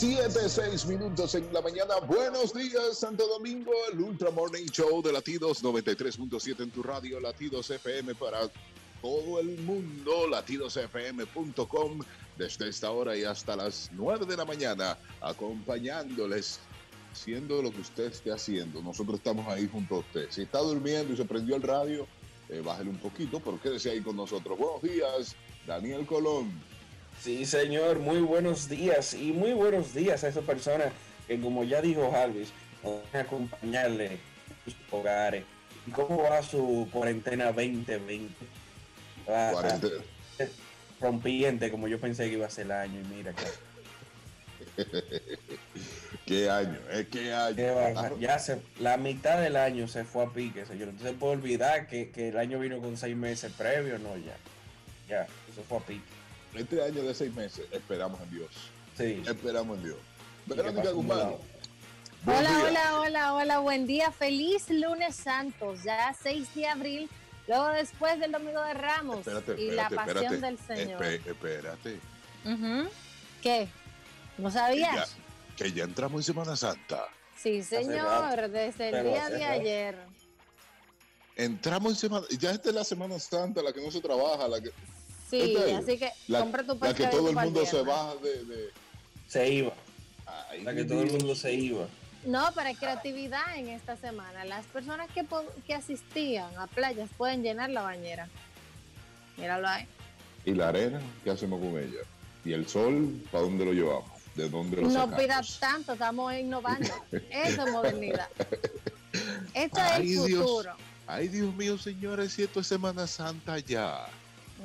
7, 6 minutos en la mañana. Buenos días, Santo Domingo, el Ultra Morning Show de Latidos 93.7 en tu radio, Latidos FM para todo el mundo, latidosfm.com, desde esta hora y hasta las 9 de la mañana, acompañándoles, haciendo lo que usted esté haciendo. Nosotros estamos ahí junto a usted. Si está durmiendo y se prendió el radio, eh, bájale un poquito, pero quédese ahí con nosotros. Buenos días, Daniel Colón. Sí, señor, muy buenos días y muy buenos días a esa persona que, como ya dijo Jarvis, van a acompañarle en sus hogares. ¿Y cómo va su cuarentena 2020? Va, Cuarentena. rompiente, como yo pensé que iba a ser el año, y mira que, ¿Qué año? Eh, ¿Qué año? va- ya se, la mitad del año se fue a pique, señor. Entonces puede olvidar que, que el año vino con seis meses previo, no, ya. Ya, se fue a pique. Este año de seis meses, esperamos en Dios. Sí. Esperamos en Dios. Verónica Guzmán. Hola, día. hola, hola, hola, buen día. Feliz lunes santos, ya 6 de abril, luego después del domingo de Ramos Espérate, y la espérate, pasión espérate. del Señor. Espérate. Ujú. ¿Qué? ¿No Que ya, sabías? que ya entramos en Semana Santa. Sí, señor, desde el día de ayer. Entramos en Semana Ya esta es la Semana Santa, la que no se trabaja, la que, Sí, así que la, compra tu la que todo el mundo se baja de. de- Se iba. Ay, La que todo el mundo se iba. No, para creatividad en esta semana. Las personas que, que asistían a playas pueden llenar la bañera. Míralo ahí. ¿Y la arena? ¿Qué hacemos con ella? ¿Y el sol? ¿Para dónde lo llevamos? ¿De dónde lo No sacamos? pidas tanto, estamos innovando. Eso es modernidad. Esto es Dios. futuro. Ay, Dios mío, señores, si esto es Semana Santa ya.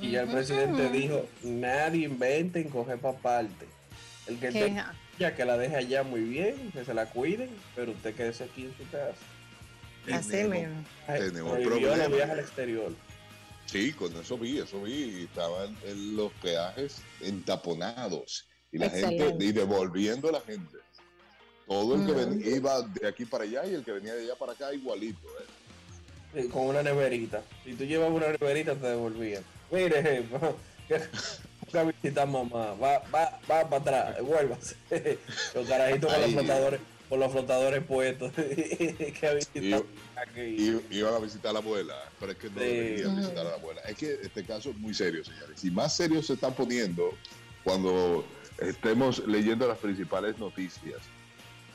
Y ya el presidente dijo, nadie invente en coger para parte. El que tenga ya que la deje allá muy bien, que se la cuiden, pero usted quédese aquí en su casa. Así Tenemos- mismo. Tenemos problemas. viajes al exterior. Sí, con eso vi, eso vi. y Estaban en los peajes entaponados. Y la gente, y devolviendo a la gente. Todo el que Ujú. ven- iba de aquí para allá y el que venía de allá para acá igualito. ¿eh? eh, Con una neverita. Si tú llevas una neverita, te devolvían. Mire, a visitar mamá. Va, va, va para atrás, vuélvase. Los carajitos con los flotadores, con los flotadores puestos. que a visitar. Y iban a visitar a la abuela, pero es que no Sí. deberían visitar a la abuela. Es que este caso es muy serio, señores. Y más serio se está poniendo cuando estemos leyendo las principales noticias.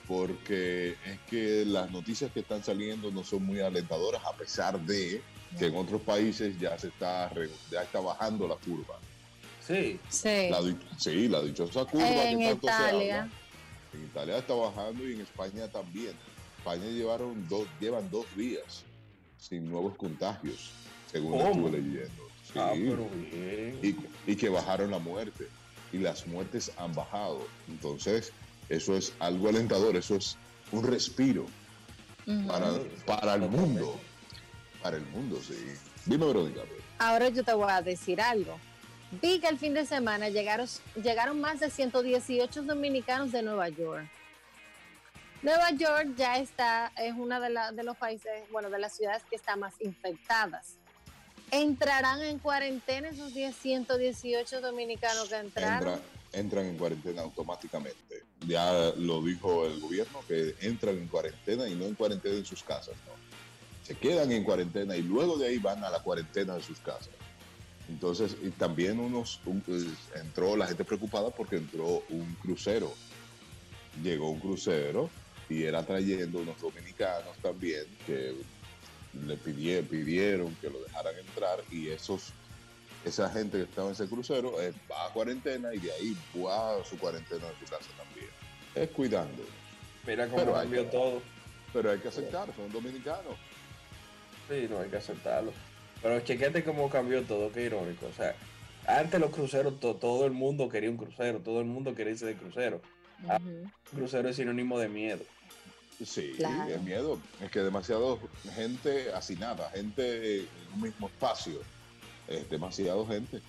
Porque es que las noticias que están saliendo no son muy alentadoras, a pesar de que en otros países ya se está, ya está bajando la curva. Sí, Sí. La sí, la dichosa curva En que tanto se Italia. habla. En Italia está bajando y en España también. España llevaron dos, llevan dos días sin nuevos contagios, según ¿Cómo? estuve leyendo. Sí. ah, pero bien. y, y que bajaron la muerte. Y las muertes han bajado. Entonces, eso es algo alentador, eso es un respiro para, para el mundo. Para el mundo, sí. Dime, Verónica. Ahora yo te voy a decir algo. Vi que el fin de semana llegaron, llegaron más de 118 dominicanos de Nueva York. Nueva York ya está, es una de, la- de los países, bueno, de las ciudades que están más infectadas. ¿Entrarán en cuarentena esos 10, 118 dominicanos que entraron? Entra- entran en cuarentena automáticamente. Ya lo dijo el gobierno que entran en cuarentena y no en cuarentena en sus casas, ¿no? Se quedan en cuarentena y luego de ahí van a la cuarentena de sus casas. Entonces, y también unos, un- pues, entró la gente preocupada porque entró un crucero. Llegó un crucero y era trayendo unos dominicanos también que le pidie- pidieron que lo dejaran entrar y esos esa gente que estaba en ese crucero eh, va a cuarentena y de ahí va a su cuarentena en su casa también. Es cuidando. Mira cómo pero cambió que- todo. Pero hay que aceptar, son dominicanos. Sí, no hay que aceptarlo. Pero chequete cómo cambió todo, qué irónico. O sea, antes los cruceros, to- todo el mundo quería un crucero, todo el mundo quería irse de crucero. Un crucero es sinónimo de miedo. Sí, Claro. es miedo. Es que demasiado gente hacinada, gente en un mismo espacio. Es demasiado gente.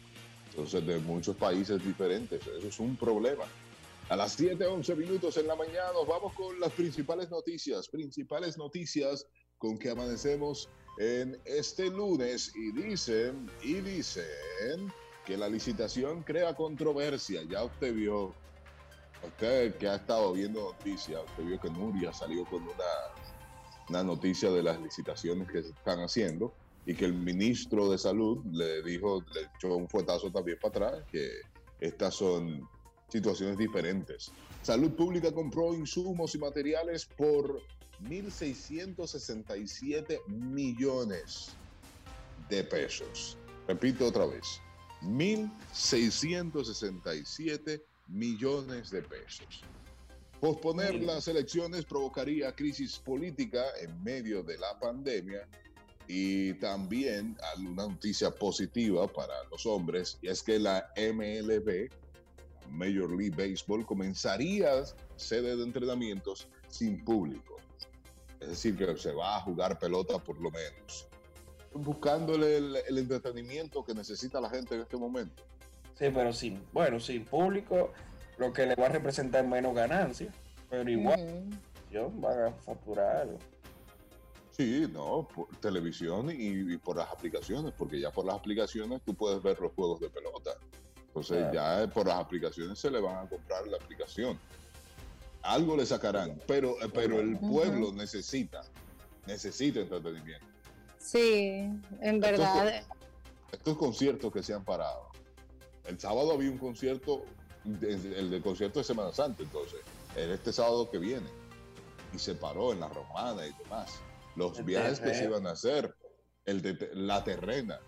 Entonces, de muchos países diferentes. Eso es un problema. A las 7, 11 minutos en la mañana nos vamos con las principales noticias. Principales noticias con que amanecemos en este lunes. Y dicen, y dicen que la licitación crea controversia. Ya usted vio Usted que ha estado viendo noticias, usted vio que Nuria salió con una, una noticia de las licitaciones que se están haciendo y que el ministro de Salud le dijo, le echó un fuetazo también para atrás, que estas son situaciones diferentes. Salud Pública compró insumos y materiales por 1.667 millones de pesos. Repito otra vez, 1.667 millones de pesos. Posponer las elecciones provocaría crisis política en medio de la pandemia y también una noticia positiva para los hombres, y es que la MLB, Major League Baseball, comenzaría sede de entrenamientos sin público. Es decir, que se va a jugar pelota por lo menos. Buscándole el, el entretenimiento que necesita la gente en este momento. Sí, pero sin, bueno, sin público, lo que le va a representar menos ganancia, pero igual, yo van a facturar algo. Sí, no, por televisión y, por las aplicaciones, porque ya por las aplicaciones tú puedes ver los juegos de pelota. Entonces ya por las aplicaciones se le van a comprar la aplicación. Algo le sacarán, pero, pero el pueblo necesita, necesita entretenimiento. Sí, en verdad. Estos, conciertos que se han parado. El sábado había un concierto, el del concierto de Semana Santa, entonces, en este sábado que viene. Y se paró en la Romana y demás los viajes que se iban a hacer, el de la terrena,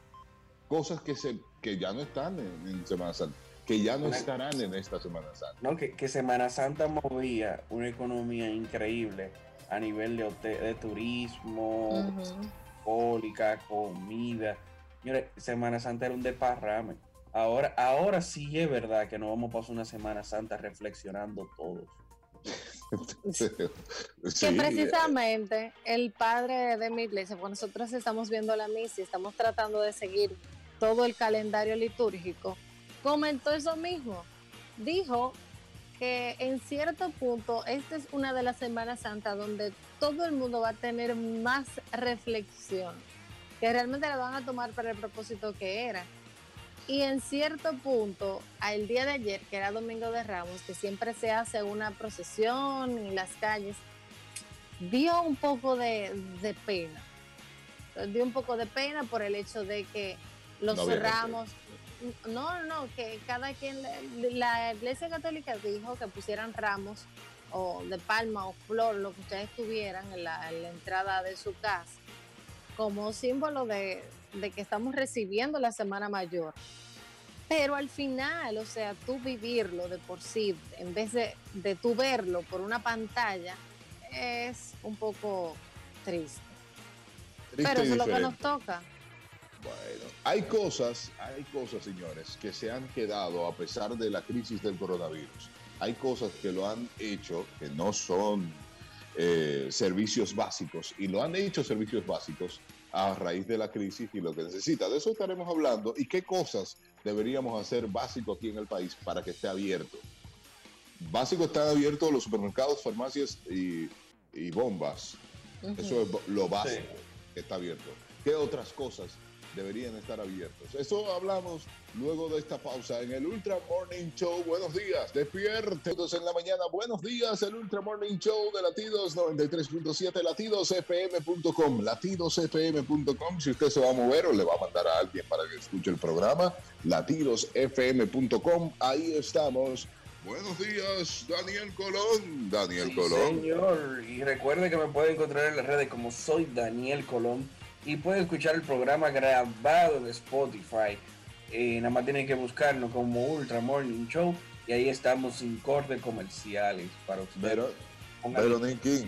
cosas que, se, que ya no están en, Semana Santa, que ya no estarán en esta Semana Santa. No, que, Semana Santa movía una economía increíble a nivel de, de turismo, uh comida. Señores, Semana Santa era un desparrame. Ahora, ahora sí es verdad que nos vamos a pasar una Semana Santa reflexionando todos. Que precisamente el padre de mi iglesia, cuando nosotros estamos viendo la misa y estamos tratando de seguir todo el calendario litúrgico, comentó eso mismo. Dijo que en cierto punto esta es una de las Semanas Santas donde todo el mundo va a tener más reflexión, que realmente la van a tomar para el propósito que era. Y en cierto punto, al día de ayer, que era Domingo de Ramos, que siempre se hace una procesión en las calles, dio un poco de, pena. Dio un poco de pena por el hecho de que los ramos, no, no, que cada quien, la Iglesia Católica dijo que pusieran ramos o de palma o flor, lo que ustedes tuvieran en la entrada de su casa, como símbolo de, de que estamos recibiendo la Semana Mayor. Pero al final, o sea, tú vivirlo de por sí, en vez de, de tú verlo por una pantalla, es un poco triste. Pero eso es lo que nos toca. Bueno, hay cosas, hay cosas, señores, que se han quedado a pesar de la crisis del coronavirus. Hay cosas que lo han hecho que no son eh, servicios básicos y lo han hecho servicios básicos a raíz de la crisis y lo que necesita. De eso estaremos hablando y qué cosas deberíamos hacer básico aquí en el país para que esté abierto. Básico están abiertos los supermercados, farmacias y, bombas. Eso es lo básico que está abierto. ¿Qué otras cosas deberían estar abiertos. Eso hablamos luego de esta pausa en el Ultra Morning Show. Buenos días, despiertos en la mañana. Buenos días, el Ultra Morning Show de Latidos 93.7, latidosfm.com, latidosfm.com. Si usted se va a mover o le va a mandar a alguien para que escuche el programa, latidosfm.com. Ahí estamos. Buenos días, Daniel Colón. Daniel Colón. Señor, y recuerde que me puede encontrar en las redes como soy Daniel Colón y puede escuchar el programa grabado en Spotify. Eh, nada más tienen que buscarlo como Ultra Morning Show y ahí estamos sin corte comerciales para ustedes. Verónica King.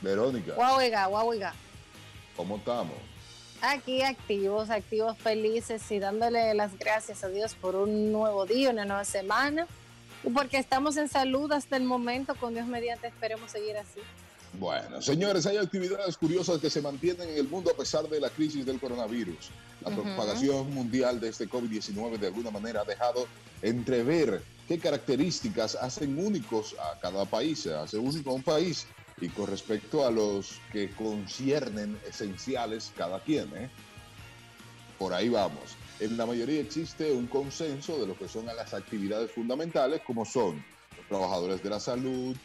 Verónica. Guauiga, guauiga. ¿Cómo estamos? Aquí activos, activos, felices y dándole las gracias a Dios por un nuevo día, una nueva semana. Y porque estamos en salud hasta el momento, con Dios mediante esperemos seguir así. Bueno, señores, hay actividades curiosas que se mantienen en el mundo a pesar de la crisis del coronavirus. La propagación mundial de este COVID-19 de alguna manera ha dejado entrever qué características hacen únicos a cada país, hace único a un país y con respecto a los que conciernen esenciales cada quien. ¿eh? Por ahí vamos. en la mayoría existe un consenso de lo que son las actividades fundamentales, como son los trabajadores de la salud,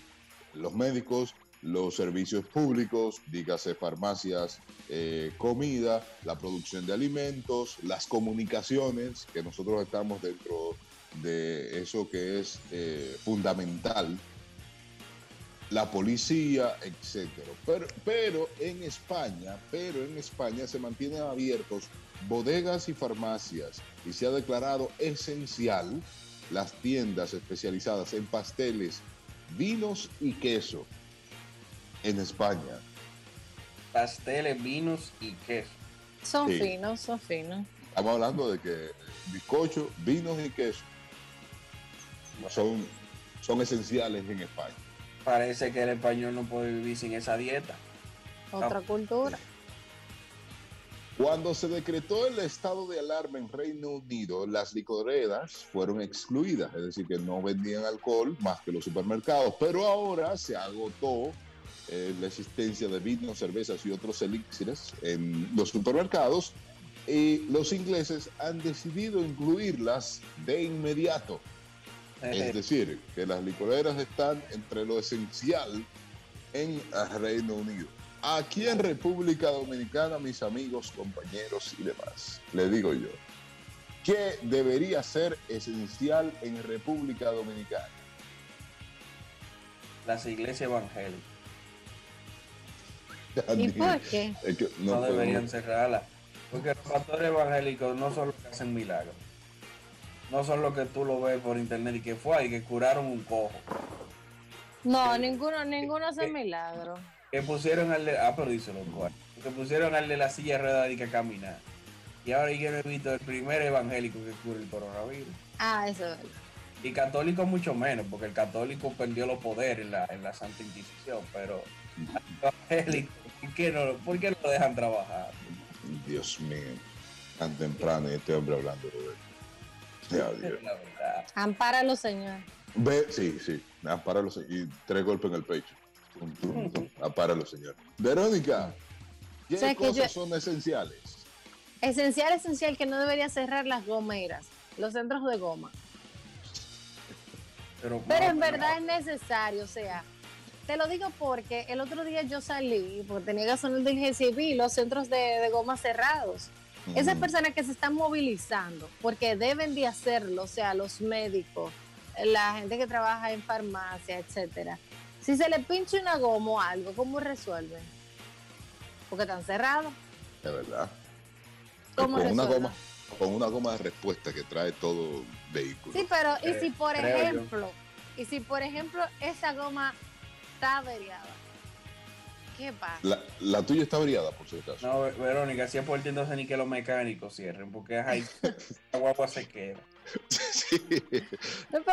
los médicos, los servicios públicos, dígase farmacias, eh, comida, la producción de alimentos, las comunicaciones, que nosotros estamos dentro de eso que es eh, fundamental, la policía, etcétera. Pero, pero en España, pero en España se mantienen abiertos bodegas y farmacias y se ha declarado esencial las tiendas especializadas en pasteles, vinos y queso en España. Pasteles, vinos y queso. Son finos, son finos. Estamos hablando de que bizcocho, vinos y queso son, son esenciales en España. Parece que el español no puede vivir sin esa dieta. Otra cultura. Cuando se decretó el estado de alarma en Reino Unido, las licoreras fueron excluidas, es decir, que no vendían alcohol más que los supermercados, pero ahora se agotó eh, la existencia de vinos, cervezas y otros elixires en los supermercados y los ingleses han decidido incluirlas de inmediato. Es decir, que las licoreras están entre lo esencial en Reino Unido. Aquí en República Dominicana, mis amigos, compañeros y demás, le digo yo, ¿qué debería ser esencial en República Dominicana? Las iglesias evangélicas. ¿Y por qué? no, deberían cerrarlas. Porque los pastores evangélicos no son los que hacen milagros. No son los que tú lo ves por internet y que fue y que curaron un cojo. No, ninguno, ninguno hace milagro que pusieron al de, ah, pero dice los que pusieron al de la silla rueda y que caminar. Y ahora yo no he visto el primer evangélico que cura el coronavirus. Ah, eso es. Y católico mucho menos, porque el católico perdió los poderes en la, en la Santa Inquisición, pero evangélico, ¿por qué, no, ¿por qué no lo dejan trabajar? Dios mío, tan temprano y este hombre hablando de Dios. Ampáralo, señor. Ve, sí, sí, ampáralo y tres golpes en el pecho. Apáralo, señor. Verónica, ¿qué cosas son esenciales? Esencial, esencial, que no debería cerrar las gomeras, los centros de goma. Pero, en verdad es necesario, o sea, te lo digo porque el otro día yo salí, porque tenía gasolina del GCB, los centros de, goma cerrados. Esas personas que se están movilizando, porque deben de hacerlo, o sea, los médicos, la gente que trabaja en farmacia, etcétera, si se le pincha una goma o algo, ¿cómo resuelven? Porque están cerrados. De verdad. con una goma, con una goma de respuesta que trae todo vehículo. Sí, pero y si por ejemplo, y si por ejemplo esa goma está averiada, ¿qué pasa? La, tuya está averiada, por si acaso. No, Verónica, si es por ti entonces ni que los mecánicos cierren, porque ahí la guagua se queda. pero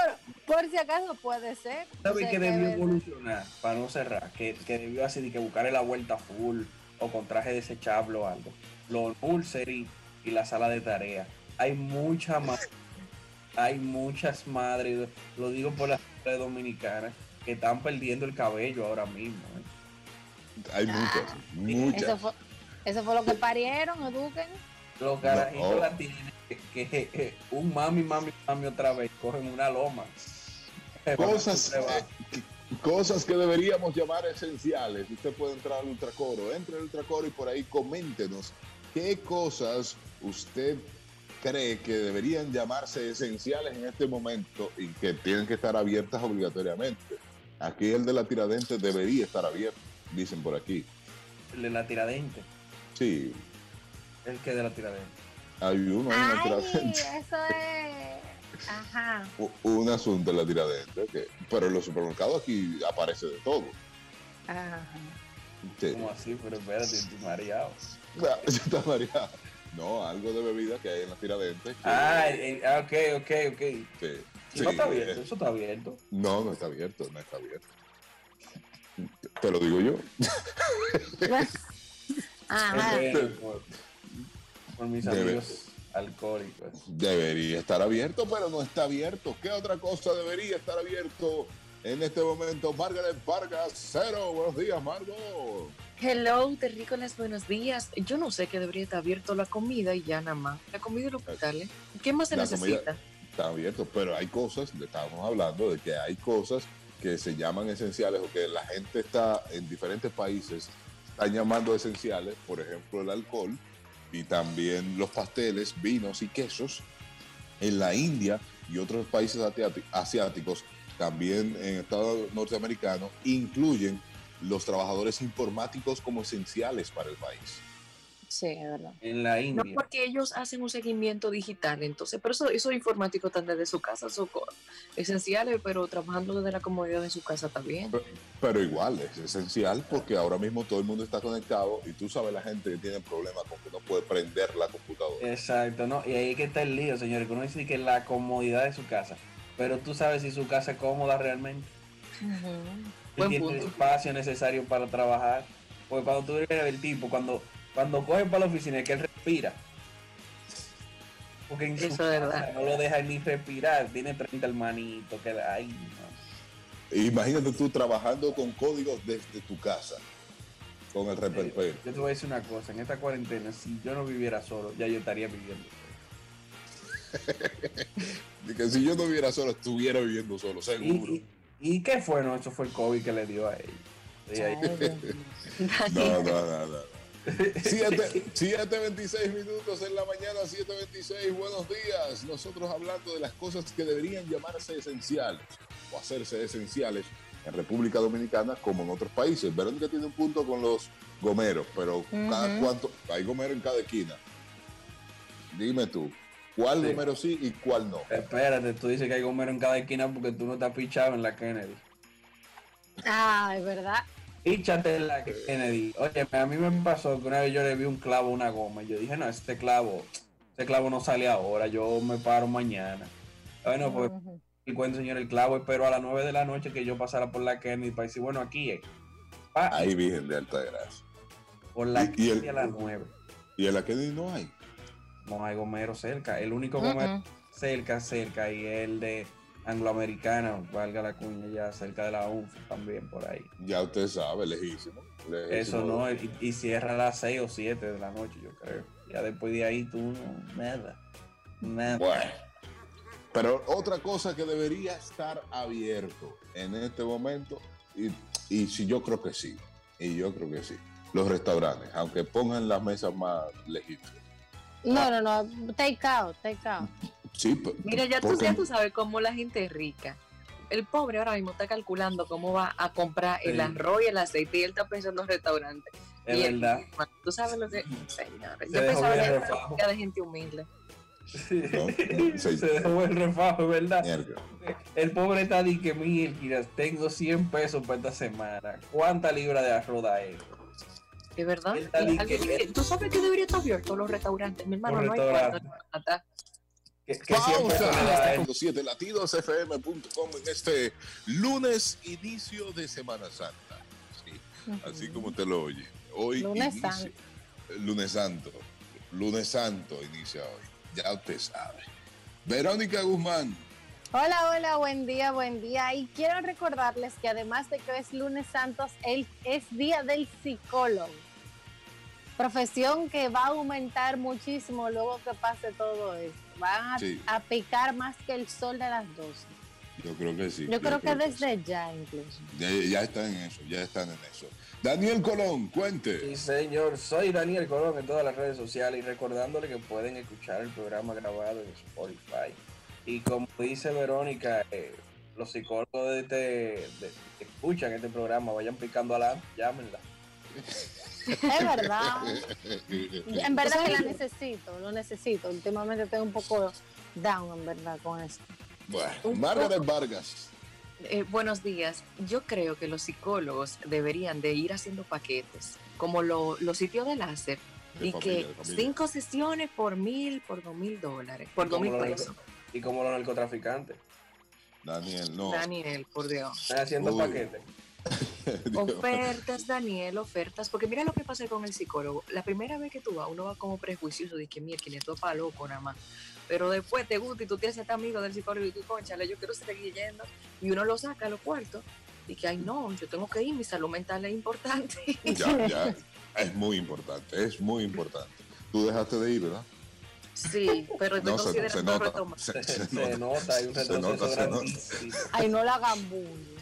por si acaso puede ser. ¿Sabes que debió evolucionar para no cerrar? Que, debió así de que buscarle la vuelta full o con traje desechable o algo. Los nursery y la sala de tarea. Hay mucha más. Hay muchas madres, lo digo por las mujeres dominicanas, que están perdiendo el cabello ahora mismo. ¿eh? Hay muchas, muchas. Eso fue, eso fue lo que parieron, eduquen. Los carajitos la tienen que, un mami, mami, mami otra vez cogen una loma. Cosas, eh, cosas que deberíamos llamar esenciales. Usted puede entrar al ultracoro, entre al ultracoro y por ahí coméntenos qué cosas usted cree que deberían llamarse esenciales en este momento y que tienen que estar abiertas obligatoriamente. Aquí el de la tiradente debería estar abierto, dicen por aquí. El de la tiradente. Sí. El que de la tiradente. Hay uno en la tiradente. Eso es. Ajá. Un asunto en la tiradente. Que, pero en los supermercados aquí aparece de todo. Ajá. ¿Cómo así? Pero espérate, estoy mareado. está mareado. No, algo de bebida que hay en la tiradentes. Ah, ah, ok, ok, ok. Sí. No está abierto, eso está abierto. No, no está abierto, no está abierto. Te lo digo yo. Ajá por mis amigos alcohólicos. Debería estar abierto, pero no está abierto. ¿Qué otra cosa debería estar abierto En este momento, Margaret Vargas, cero. Buenos días, Margot. Hello, terrícolas, buenos días. Yo no sé que debería estar abierto la comida y ya nada más. La comida y los hospitales. ¿Qué más se La necesita? comida- Está abierto, pero hay cosas, estábamos hablando de que hay cosas que se llaman esenciales o que la gente está en diferentes países, están llamando esenciales, por ejemplo, el alcohol y también los pasteles, vinos y quesos. En la India y otros países asiáticos, también en Estados norteamericanos, incluyen los trabajadores informáticos como esenciales para el país. Sí, es verdad. En la No, India. porque ellos hacen un seguimiento digital, entonces, pero eso, esos informáticos están desde su casa, son esenciales, pero trabajando desde la comodidad de su casa también. Pero igual es esencial porque ahora mismo todo el mundo está conectado y tú sabes la gente que tiene problemas con que no puede prender la computadora. Exacto, ¿no? Y ahí es que está el lío, señores, que uno dice que la comodidad de su casa. Pero tú sabes si su casa es cómoda realmente. Si Buen tiene punto. el espacio necesario para trabajar. Porque cuando tú eres el tipo, cuando, cuando coge para la oficina es que él respira. Porque en su Eso casa verdad. no lo deja ni respirar. Tiene 30 hermanitos que ay, no. Imagínate tú trabajando con códigos desde tu casa, con el reperpero. Yo te voy a decir una cosa, en esta cuarentena, si yo no viviera solo, ya yo estaría viviendo solo. Y que si yo no viviera solo, estuviera viviendo solo, ¿Y, seguro. y, y qué fue? No, eso fue el COVID que le dio a Dios mío. No, no, no, no. 7.26 minutos en la mañana, 7.26, buenos días. Nosotros hablando de las cosas que deberían llamarse esenciales o hacerse esenciales en República Dominicana como en otros países. Verónica tiene un punto con los gomeros, pero cada cuánto, hay gomero en cada esquina. Dime tú, ¿cuál Sí. gomero sí y cuál no? Espérate, tú dices que hay gomero en cada esquina porque tú no has pichado en la Kennedy. Ah, es verdad. Píchate en la Kennedy. Oye, a mí me pasó que una vez yo le vi un clavo a una goma y yo dije, no, este clavo, este clavo no sale ahora, yo me paro mañana. Bueno, pues el cuento, señor, el clavo esperó a las 9 de la noche que yo pasara por la Kennedy para decir, bueno, aquí es. Pa, Ahí Virgen de Alta Gracia. por la y- y el- Kennedy a las 9. Y en la Kennedy no hay. No hay gomero cerca. El único gomero cerca, cerca, y el de angloamericana, valga la cuña, ya cerca de la UNF también por ahí. Ya usted sabe, lejísimo. lejísimo. Eso no, y, y cierra a las 6 o 7 de la noche, yo creo. Ya después de ahí tú no, nada. Nada. Bueno. Pero otra cosa que debería estar abierto en este momento, y, y si yo creo que sí, y yo creo que sí, los restaurantes, aunque pongan las mesas más lejitos. No, no, no. Take out, take out. Sí, p- Mira, ya tú, ya tú sabes cómo la gente es rica. El pobre ahora mismo está calculando cómo va a comprar el Sí. arroz y el aceite y él está pensando en restaurante. Es Y él- verdad. Tú sabes lo que... Señores, Se yo dejó pensaba que el era de gente humilde. No, sí. Se dejó el refajo, ¿verdad? Mierda. El pobre está di que mira, tengo 100 pesos para esta semana. ¿Cuántas libras de arroz da él? ¿Es verdad? Tú sabes que debería estar abierto los restaurantes. Mi hermano, Los no hay restaurantes. cuarto. Que, que 100 pesos le da a él. Pausa. 7 latidosfm.com en este lunes inicio de Semana Santa. Sí, así como te lo oye. Hoy Lunes Santo. Lunes Santo. Lunes Santo inicia hoy. Ya usted sabe. Verónica Guzmán. Hola, hola, buen día, buen día. Y quiero recordarles que además de que hoy es lunes santos, él es día del psicólogo. Profesión que va a aumentar muchísimo luego que pase todo esto. Van a, Sí. a picar más que el sol de las 12. Yo creo que sí. Yo creo que desde ya incluso. Ya, ya están en eso, ya están en eso. Daniel Colón, cuente. Sí, señor, soy Daniel Colón en todas las redes sociales y recordándole que pueden escuchar el programa grabado en Spotify. Y como dice Verónica, eh, los psicólogos de este, de- que escuchan este programa, vayan picando a la, llámenla. Es verdad. En verdad que la necesito, lo necesito. Últimamente estoy un poco down, en verdad, con eso. Bueno, Margaret Vargas. Eh, buenos días. Yo creo que los psicólogos deberían de ir haciendo paquetes, como lo- los sitios de láser, De y familia, que cinco sesiones por mil, por dos mil dólares, por dos Como mil pesos. Y como los narcotraficantes. Daniel, no. Daniel, por Dios. Están haciendo Uy. paquetes. Ofertas, Daniel, ofertas. Porque mira lo que pasa con el psicólogo. La primera vez que tú vas, uno va como prejuicioso de que, mira, que es para loco nada más. Pero después te gusta y tú te haces amigo del psicólogo y tú, conchale, yo quiero seguir yendo. Y uno lo saca a los cuartos y que, ay, no, yo tengo que ir, mi salud mental es importante. Ya, ya. Es muy importante, es muy importante. Tú dejaste de ir, ¿verdad? Sí, pero No, se, se nota. retomar. Se, Se, se se nota. hay un Se retroceso nota, se nota. grandísimo. Ay, no la hagan.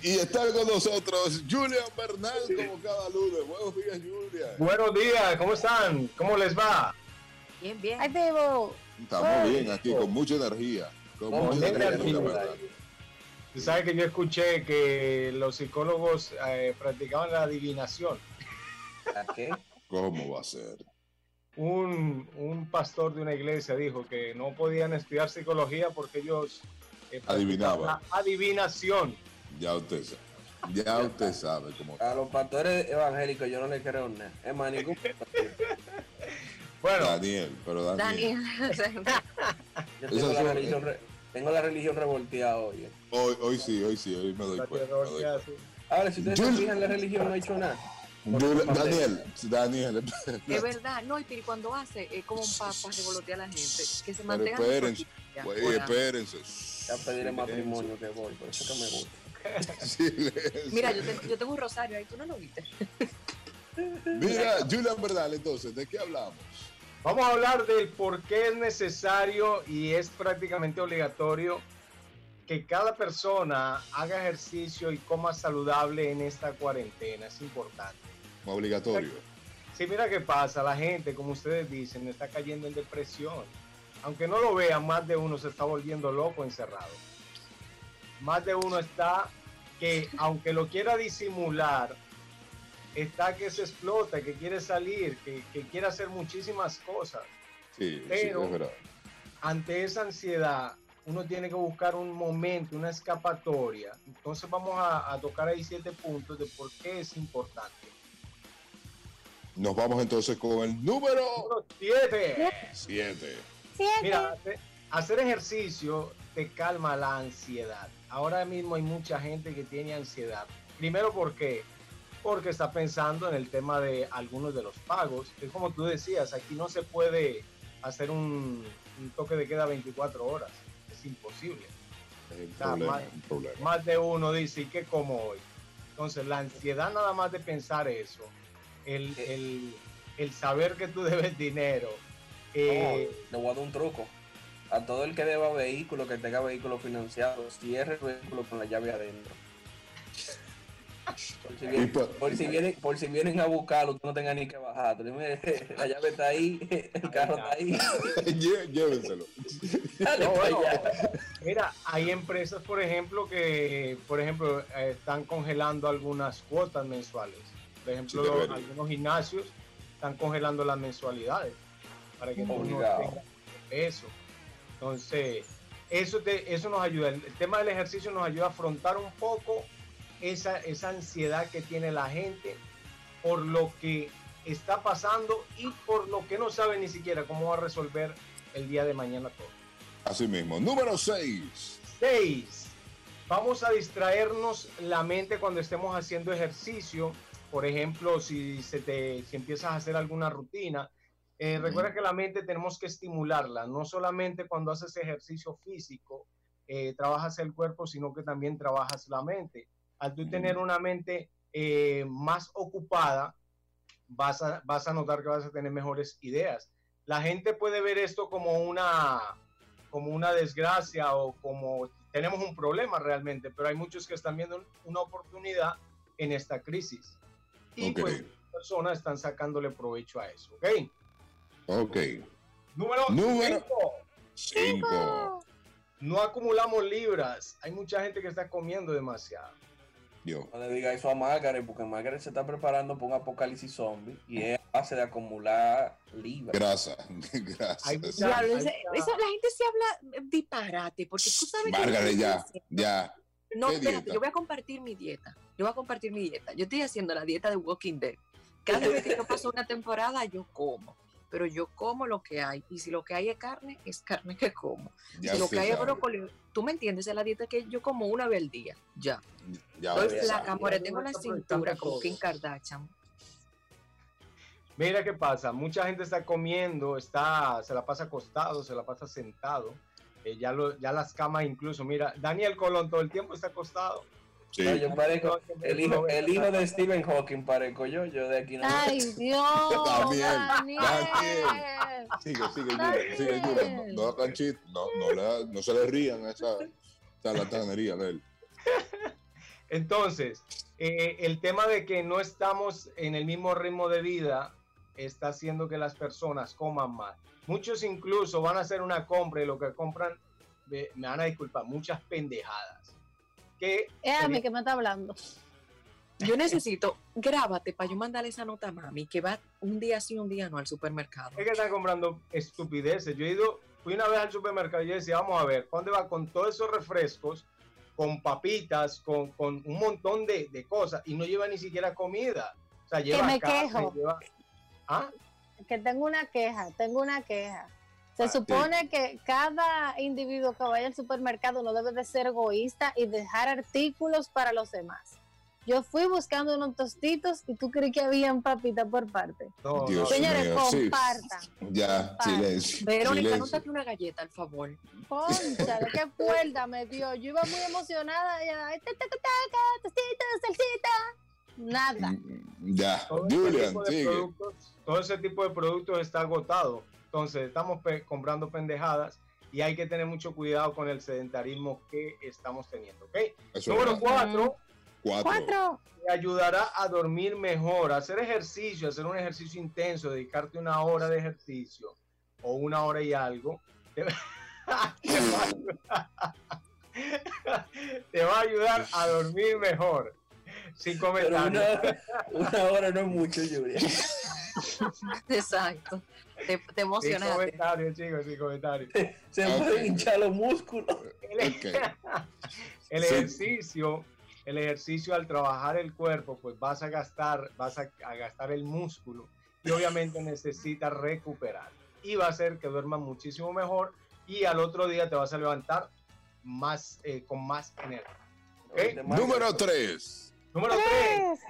Y está con nosotros Julian Bernal como cada lunes. Buenos días, Julian. Buenos días, ¿cómo están? ¿Cómo les va? Bien, bien. Ay, Tebo. Estamos Ay. bien aquí, con mucha energía. Con No, mucha energía. Tú sabes que yo escuché que los psicólogos eh, practicaban la adivinación. ¿A qué? ¿Cómo va a ser? Un, un pastor de una iglesia dijo que no podían estudiar psicología porque ellos eh, Adivinaban. la adivinación. Ya usted sabe. Ya usted sabe cómo. A los pastores evangélicos yo no les creo nada. Es más, ningún pastor. Bueno, Daniel, pero Daniel. Daniel, Yo tengo la religión, re- tengo la religión revolteada hoy. eh. Hoy, hoy sí, hoy sí, hoy me doy cuenta. me doy. Ahora, si ustedes Yo- se fijan, la religión no ha hecho nada. Daniel, Daniel, es verdad, no, y Piri cuando hace es como un papa revolotea a la gente, que se Pero mantengan espérense, espérense. Ya pediré matrimonio que voy, por eso que me gusta. Silencio. Mira, yo tengo, yo tengo un rosario ahí, tú no lo viste. Mira, Julian Bernal, entonces, ¿de qué hablamos? Vamos a hablar del por qué es necesario y es prácticamente obligatorio que cada persona haga ejercicio y coma saludable en esta cuarentena. Es importante. Obligatorio. Sí, mira qué pasa, la gente, como ustedes dicen, está cayendo en depresión. Aunque no lo vean, más de uno se está volviendo loco encerrado. Más de uno está que, aunque lo quiera disimular, está que se explota, que quiere salir, que, que quiere hacer muchísimas cosas. Sí, Pero- sí, es verdad. Ante esa ansiedad, uno tiene que buscar un momento, una escapatoria. Entonces vamos a, a tocar ahí siete puntos de por qué es importante. Nos vamos entonces con el número Número siete. 7. Siete. Mira, hace- hacer ejercicio te calma la ansiedad. Ahora mismo hay mucha gente que tiene ansiedad. Primero, ¿por qué? Porque está pensando en el tema de algunos de los pagos. Es como tú decías, aquí no se puede hacer un, un toque de queda 24 horas. Es imposible. Es un Ah, problema, un problema. Más de uno dice, ¿y qué como hoy? Entonces, la ansiedad nada más de pensar eso, el, el- el saber que tú debes dinero, eh, No, le voy a dar un truco. A todo el que deba vehículo, que tenga vehículo financiado, cierre el vehículo con la llave adentro. Por si, vienen, por- por si vienen, por si vienen a buscarlo, tú no tengas ni que bajar. Tú dime, la llave está ahí, el carro está ahí. Llé- Llévenselo. Dale No. Mira, hay empresas, por ejemplo, que, por ejemplo, eh, están congelando algunas cuotas mensuales. Por ejemplo, Sí, los- debería. algunos gimnasios están congelando las mensualidades para que tú no tengas eso. Entonces, eso, te- eso nos ayuda. El, el tema del ejercicio nos ayuda a afrontar un poco esa, esa ansiedad que tiene la gente por lo que está pasando y por lo que no sabe ni siquiera cómo va a resolver el día de mañana todo. Así mismo. Número 6. 6. Vamos a distraernos la mente cuando estemos haciendo ejercicio. Por ejemplo, si, se te, si empiezas a hacer alguna rutina, eh, recuerda que la mente tenemos que estimularla, no solamente cuando haces ejercicio físico, eh, trabajas el cuerpo, sino que también trabajas la mente. Al tú tener una mente eh, más ocupada, vas a, vas a notar que vas a tener mejores ideas. La gente puede ver esto como una, como una desgracia o como tenemos un problema realmente, pero hay muchos que están viendo una oportunidad en esta crisis. Y Ok. pues personas están sacándole provecho a eso, ¿ok? Ok. Número Número- 5. 5. No acumulamos libras. Hay mucha gente que está comiendo demasiado. Yo. No le diga eso a Margaret, porque Margaret se está preparando para un apocalipsis zombie y es a base de acumular libras. Grasa. Mucha- esa- la gente se habla disparate, porque tú sabes que yo Margaret, estoy ya. Ya. No, ¿Qué espérate, dieta? yo voy a compartir mi dieta. Yo voy a compartir mi dieta. Yo estoy haciendo la dieta de Walking Dead. Cada vez que yo paso una temporada, yo como. Pero yo como lo que hay. Y si lo que hay es carne, es carne que como. Ya si lo que hay es brócoli, tú me entiendes, es la dieta que yo como una vez al día. Ya. Ya Estoy flaca, tengo la cintura como. Kim Kardashian. Mira qué pasa, mucha gente está comiendo, está, se la pasa acostado, se la pasa sentado. eh, ya, lo, ya las camas incluso, mira, Daniel Colón todo el tiempo está acostado. Sí. No, yo parezco el hijo, el hijo de Stephen Hawking, parezco yo, yo de aquí no. Ay, Dios. Daniel, Daniel. Daniel. Sigue, sigue, Julian, sigue. No, no hagan no, no, le- no se le rían a esa charlatanería de él. Entonces, eh, el tema de que no estamos en el mismo ritmo de vida está haciendo que las personas coman más. Muchos incluso van a hacer una compra y lo que compran, me van a disculpar, muchas pendejadas. Que mí que me está hablando. Yo necesito, grábate para yo mandarle esa nota a mami, que va un día sí, un día no al supermercado. es que están comprando estupideces. Yo he ido, fui una vez al supermercado y yo decía, vamos a ver, ¿pa' ¿dónde va con todos esos refrescos, con papitas, con, con un montón de, de cosas y no lleva ni siquiera comida? O sea, lleva me carne, quejo. lleva- ¿Ah? Que tengo una queja, tengo una queja. Se Ah, supone que cada individuo que vaya al supermercado no debe de ser egoísta y dejar artículos para los demás. Yo fui buscando unos tostitos y tú creí que habían papitas por parte. No, Dios Señores, mío, sí. compartan. Ya, Compartan. silencio. Verónica, no saque una galleta, al favor. Conchale, qué cuerda me dio. Yo iba muy emocionada. Ya, tostito, salsita. Nada. Mm, Ya, Julian, sigue. productos- todo ese tipo de productos está agotado. Entonces, estamos pe- comprando pendejadas y hay que tener mucho cuidado con el sedentarismo que estamos teniendo. ¿ok? Eso Número cuatro, cuatro. Te ayudará a dormir mejor, hacer ejercicio, hacer un ejercicio intenso, dedicarte una hora de ejercicio o una hora y algo. Te, te va, a ayudar, te va a ayudar a dormir mejor. Sin comentarios. una, una hora no es mucho, Julia. Exacto. Te, te Sin emocionaste. comentarios, chicos, sin comentarios. Se Ok. pueden hinchar los músculos. El, Ok. el ejercicio, el ejercicio al trabajar el cuerpo, pues vas a gastar, vas a, a gastar el músculo y obviamente necesitas recuperar. Y va a hacer que duermas muchísimo mejor y al otro día te vas a levantar más, eh, con más energía. ¿ok? Número tres. Número 3.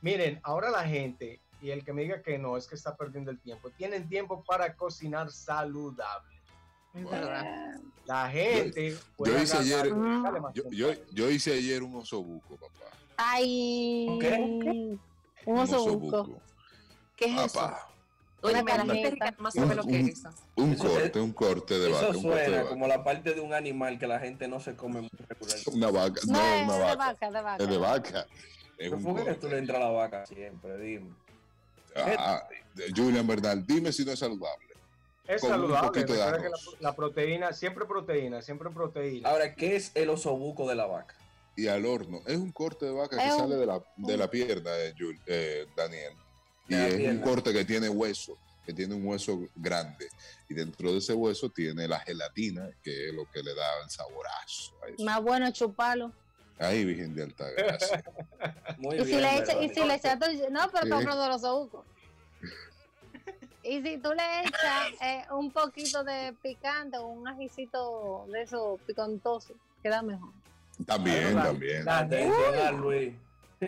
Miren, ahora la gente, y el que me diga que no, es que está perdiendo el tiempo, tienen tiempo para cocinar saludable. La gente... puede yo hice ayer- Yo, yo, yo hice ayer un osobuco, papá. Ay. ¿Qué? Un Un osobuco. ¿Qué es eso? Oye, la gente más sabe lo que Un- es esa. Un Eso corte, un corte de vaca. Eso Un corte de suena vaca. como la parte de un animal que la gente no se come muy regular. Una vaca. No, No, es una de vaca. vaca, de vaca. Es de vaca. Es ¿Pero un ¿Por qué corte. tú le entras a la vaca siempre? Dime. Ah, Julian Bernal, dime si no es saludable. Es con saludable. de que la, la proteína, siempre proteína, siempre proteína. Ahora, ¿qué es el osobuco de la vaca? Y al horno. Es un corte de vaca que Es un- sale de la, de la pierna de Jul- eh, Daniel. Y es un corte que tiene hueso, que tiene un hueso grande. Y dentro de ese hueso tiene la gelatina, que es lo que le da el saborazo. a eso. Más bueno chuparlo. Ahí, Virgen de Altagracia. Muy Y si le echas, y si le echas dulce- no, pero Sí. compro de los. Y si tú le echas eh, un poquito de picante o un ajicito de esos picantosos, queda mejor. También, también. a Luis.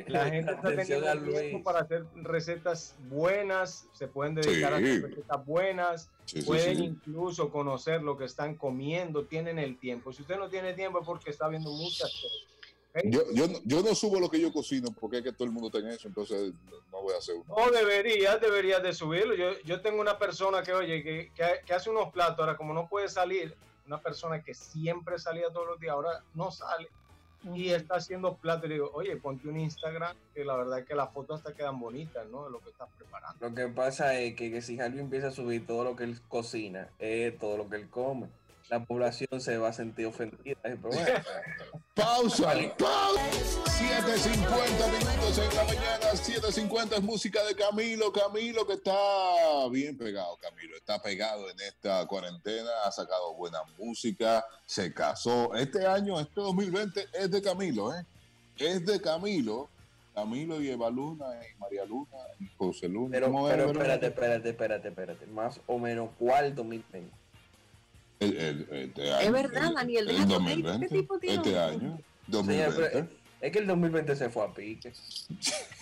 La gente está a teniendo tiempo para hacer recetas buenas, se pueden dedicar a Sí. hacer recetas buenas, Sí, pueden sí. incluso conocer lo que están comiendo, tienen el tiempo. Si usted no tiene tiempo es porque está viendo muchas cosas. Yo, yo, no- yo no subo lo que yo cocino porque es que todo el mundo tenga eso, entonces no voy a hacer uno. No deberías, deberías de subirlo. Yo, yo tengo una persona que, oye, que, que- que hace unos platos, ahora como no puede salir, una persona que siempre salía todos los días, ahora no sale y está haciendo platos. Y le digo, oye, ponte un Instagram, que la verdad es que las fotos hasta quedan bonitas, ¿no? De lo que estás preparando. Lo que pasa es que, que si Harvey empieza a subir todo lo que él cocina, es todo lo que él come, la población se va a sentir ofendida. Pero bueno, Pausa, pausa. 7.50 minutos en la mañana, 7.50 es música de Camilo, Camilo que está bien pegado, Camilo, está pegado en esta cuarentena, ha sacado buena música, se casó. Este año, este 2020 es de Camilo, ¿eh? Es de Camilo, Camilo y Eva Luna y María Luna y José Luna. pero, ¿Cómo es, pero espérate, espérate, espérate, espérate. Más o menos, ¿cuál 2020? El- el- este Es verdad, el- Daniel, el deja tu- 2020, este tipo tiene este año, Señor, 2020. pero es que el 2020 se fue a pique.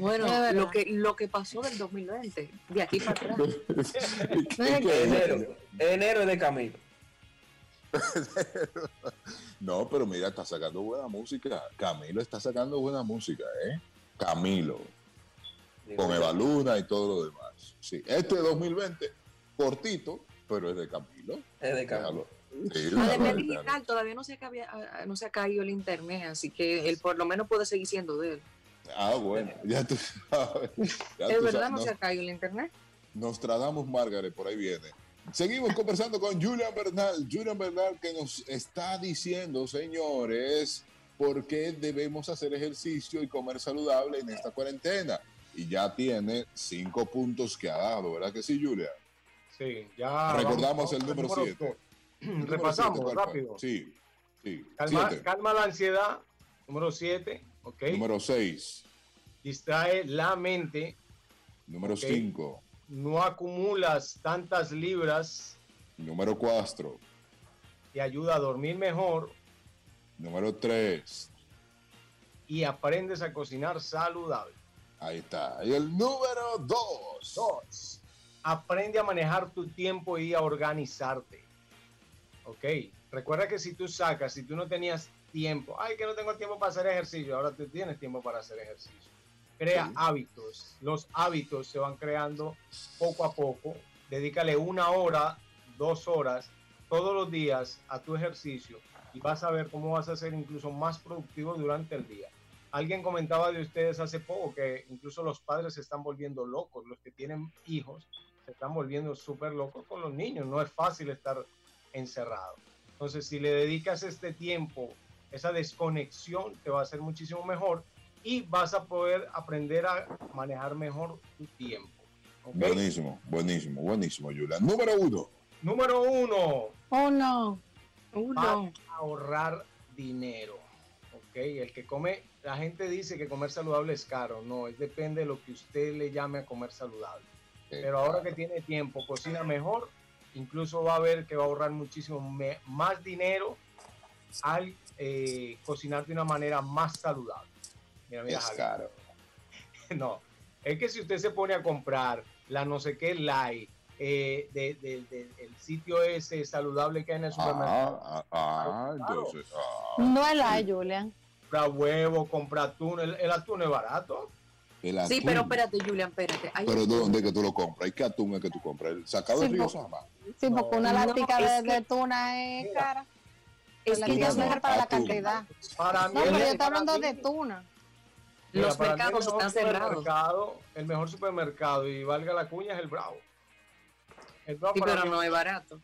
Bueno, lo que, lo que pasó del 2020, de aquí para atrás. Enero, enero es de Camilo. No, pero mira, está sacando buena música. Camilo está sacando buena música, ¿eh? Camilo, con Eva Luna y todo lo demás. Sí, este 2020, cortito, pero es de Camilo. Es de Camilo. Sí, Lo de. Legal todavía no se, ha ah, no se ha caído el internet, así que él por lo menos puede seguir siendo de él. Ah, bueno, ya tú sabes. Ya Es tú verdad, sabes, no no- se ha caído el internet. Nostradamus Margaret, por ahí viene. Seguimos conversando con Julian Bernal. Julian Bernal que nos está diciendo, señores, por qué debemos hacer ejercicio y comer saludable en esta cuarentena. Y ya tiene cinco puntos que ha dado, ¿verdad que sí, Julian? Sí, ya. Recordamos vamos el número siete. dos. Número Repasamos rápido. Sí, sí. Calma, la ansiedad. Número 7. Ok. Número seis. Distrae la mente. Número Ok. cinco. No acumulas tantas libras. Número cuatro. Te ayuda a dormir mejor. Número tres. Y aprendes a cocinar saludable. Ahí está. Y el número dos. Dos. Aprende a manejar tu tiempo y a organizarte. Ok. Recuerda que si tú sacas, si tú no tenías tiempo, ay, que no tengo tiempo para hacer ejercicio, ahora tú tienes tiempo para hacer ejercicio. Crea Sí. hábitos. Los hábitos se van creando poco a poco. Dedícale una hora, dos horas todos los días a tu ejercicio y vas a ver cómo vas a ser incluso más productivo durante el día. Alguien comentaba de ustedes hace poco que incluso los padres se están volviendo locos, los que tienen hijos se están volviendo súper locos con los niños, no es fácil estar encerrado. Entonces, si le dedicas este tiempo, esa desconexión, te va a hacer muchísimo mejor y vas a poder aprender a manejar mejor tu tiempo. Buenísimo, buenísimo, buenísimo, Julian. Número uno. Número uno, Oh, no. Uno. ahorrar dinero. ¿ok? El que come, la gente dice que comer saludable es caro. No, es depende de lo que usted le llame a comer saludable. Pero ahora que tiene tiempo, cocina mejor, incluso va a ver que va a ahorrar muchísimo más dinero al eh, cocinar de una manera más saludable. Mira, mira, es caro. No, es que si usted se pone a comprar la no sé qué light eh, de, de- de- el sitio ese saludable que hay en el supermercado, Ah, ah, ah, Claro. entonces. ah, No es la Julian. compra huevo, compra atún, el, el atún es barato. El Sí, pero espérate, Julian, espérate. Hay Pero ¿dónde que tú lo compras? ¿Y qué atún es que tú compras? ¿El sacado Sí, del río Sama? Sí, No, porque una no, latica es de, que- de tuna es Mira, cara. es la que es mejor para la cantidad. Para mí, No, pero yo estoy hablando mí- de tuna. mira, los mercados están cerrados. supermercado- El mejor supermercado, y valga la cuña, es el Bravo. El Bravo Sí, pero mí- no es barato.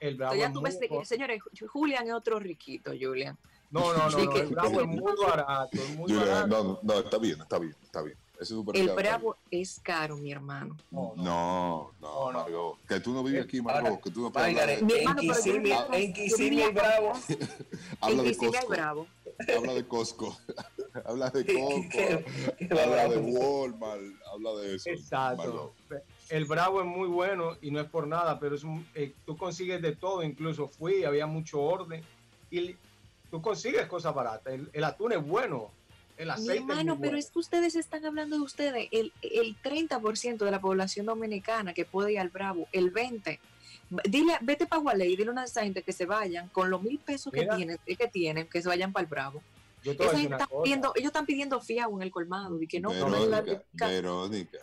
el Bravo Entonces, ya es tú ves señores, Julian es otro riquito, Julian. No, no, no, Sí, no, que- el Bravo es muy barato, es muy Julian, barato. no, no, no, está bien, está bien, está bien. Ese El Bravo es caro, mi hermano. No, No, no, No, no. Margot. Que tú no vives aquí, Margot. Ahora, Que tú no puedes hablar Margaret, de, en Kissimmee, en Kissimmee el Bravo. habla de Costco. Bravo. Habla de Costco. habla de ¿Qué- Costco. habla de? Walmart. Habla de eso. Exacto. Margot. El Bravo es muy bueno y no es por nada, pero es un- eh, tú consigues de todo. Incluso fui, había mucho orden y tú consigues cosas baratas. El, el atún es bueno, el Mi aceite hermano, es muy pero bueno. es que ustedes están hablando de ustedes, el, el 30% de la población dominicana que puede ir al Bravo, el 20%. Dile, vete para Gualey y dile a una de esa gente que se vayan con los mil pesos que tienen, que tienen, que se vayan para el Bravo. Yo te voy a Esa decir gente está pidiendo, ellos están pidiendo fiado en el colmado y que no Verónica, Verónica.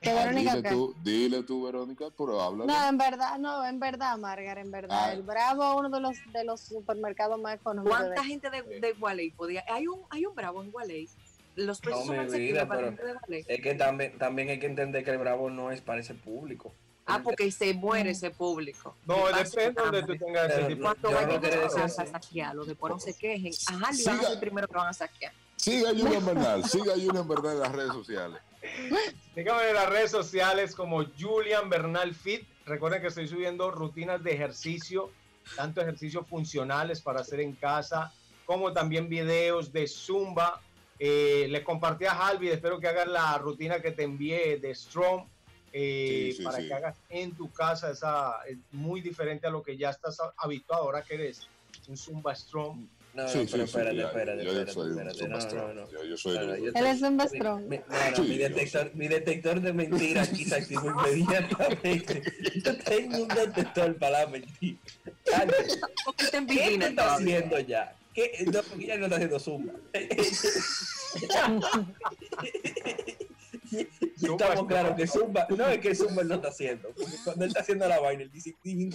Que Ah, Verónica, dile, ¿qué? tú, dile tú, Verónica, pero habla. No, en verdad, no, en verdad, Margaret, en verdad. Ah. El Bravo es uno de los, de los supermercados más económicos. ¿Cuánta de- gente de, de Gualey podía? Hay un, hay un Bravo en Gualey. Los precios No son diga, para gente de Gualey. Es que también, también hay que entender que el Bravo no es para ese público. Ah, porque se muere ese público. No, depende donde tú tengas ese tipo. Cuando Yo vayan no a eso. saquearlo, después no se quejen. Ajá, van a ser primero que van a saquear. Siga Julian Bernal. Siga Julian Bernal en las redes sociales. Síganme en las redes sociales como Julian Bernal Fit. Recuerden que estoy subiendo rutinas de ejercicio, tanto ejercicios funcionales para hacer en casa, como también videos de Zumba. Eh, les compartí a Halvi, espero que hagas la rutina que te envié de Strong eh, Sí, sí, para sí. que hagas en tu casa. Esa es muy diferente a lo que ya estás habituado ahora que eres un Zumba Strong. No, no, Sí, pero sí, sí, espérate, ya, espérate, yo, yo espérate, soy un espérate. No, no, no. Yo, yo soy No, no, el- yo Él es un Mi, bestrón. mi- no, no, Sí, mi yo detector, mi detector de mentiras aquí se activó inmediatamente. Yo tengo un detector para la mentira. Está ¿Qué estás todavía. haciendo ya? ¿Qué? No, porque ya no está haciendo zumba. Y estamos es claros que Zumba, no es que Zumba él no está haciendo, porque cuando él está haciendo la vaina, él dice, "Y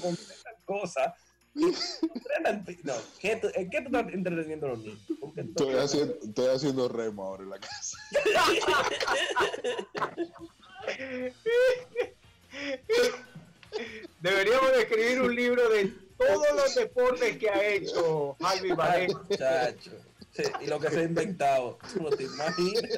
encontré tal cosa. y encontré tal pi-". No, ¿qué tú, ¿en qué tú estás entreteniendo a los niños? Estoy haciendo, estoy haciendo remo ahora en la casa. Deberíamos de escribir un libro de todos los deportes que ha hecho Javi Varela. Chacho. Sí, y lo que se ha inventado, no te imaginas.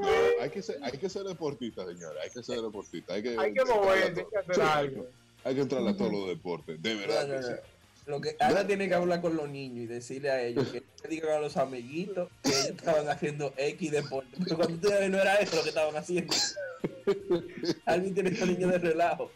No, hay, que ser, hay que ser deportista, señores. Hay que ser deportista. Hay que, Hay que moverse, hay que hacer algo. Hay que entrar a todos los deportes. De No, verdad no, que no. sí. Lo que ahora tiene que hablar con los niños y decirle a ellos que le digan a los amiguitos que ellos estaban haciendo X deporte. Pero cuando tú no era eso lo que estaban haciendo. Alguien tiene que niño de relajo.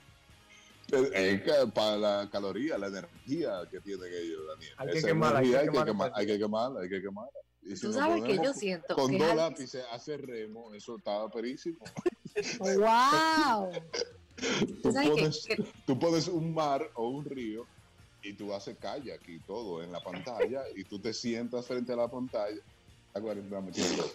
Es que para la caloría, la energía que tienen ellos, Daniel. Hay que Esa quemarla, hay que energía hay que quemarla. quemar- hay que quemarla, hay que quemarla. Y si Tú sabes que yo siento con que dos lápices a hacer remo, eso estaba perísimo. ¡Wow! Tú que- pones, que- tú pones un mar o un río y tú haces kayak y todo en la pantalla y tú te sientas frente a la pantalla. A 40 metiendo.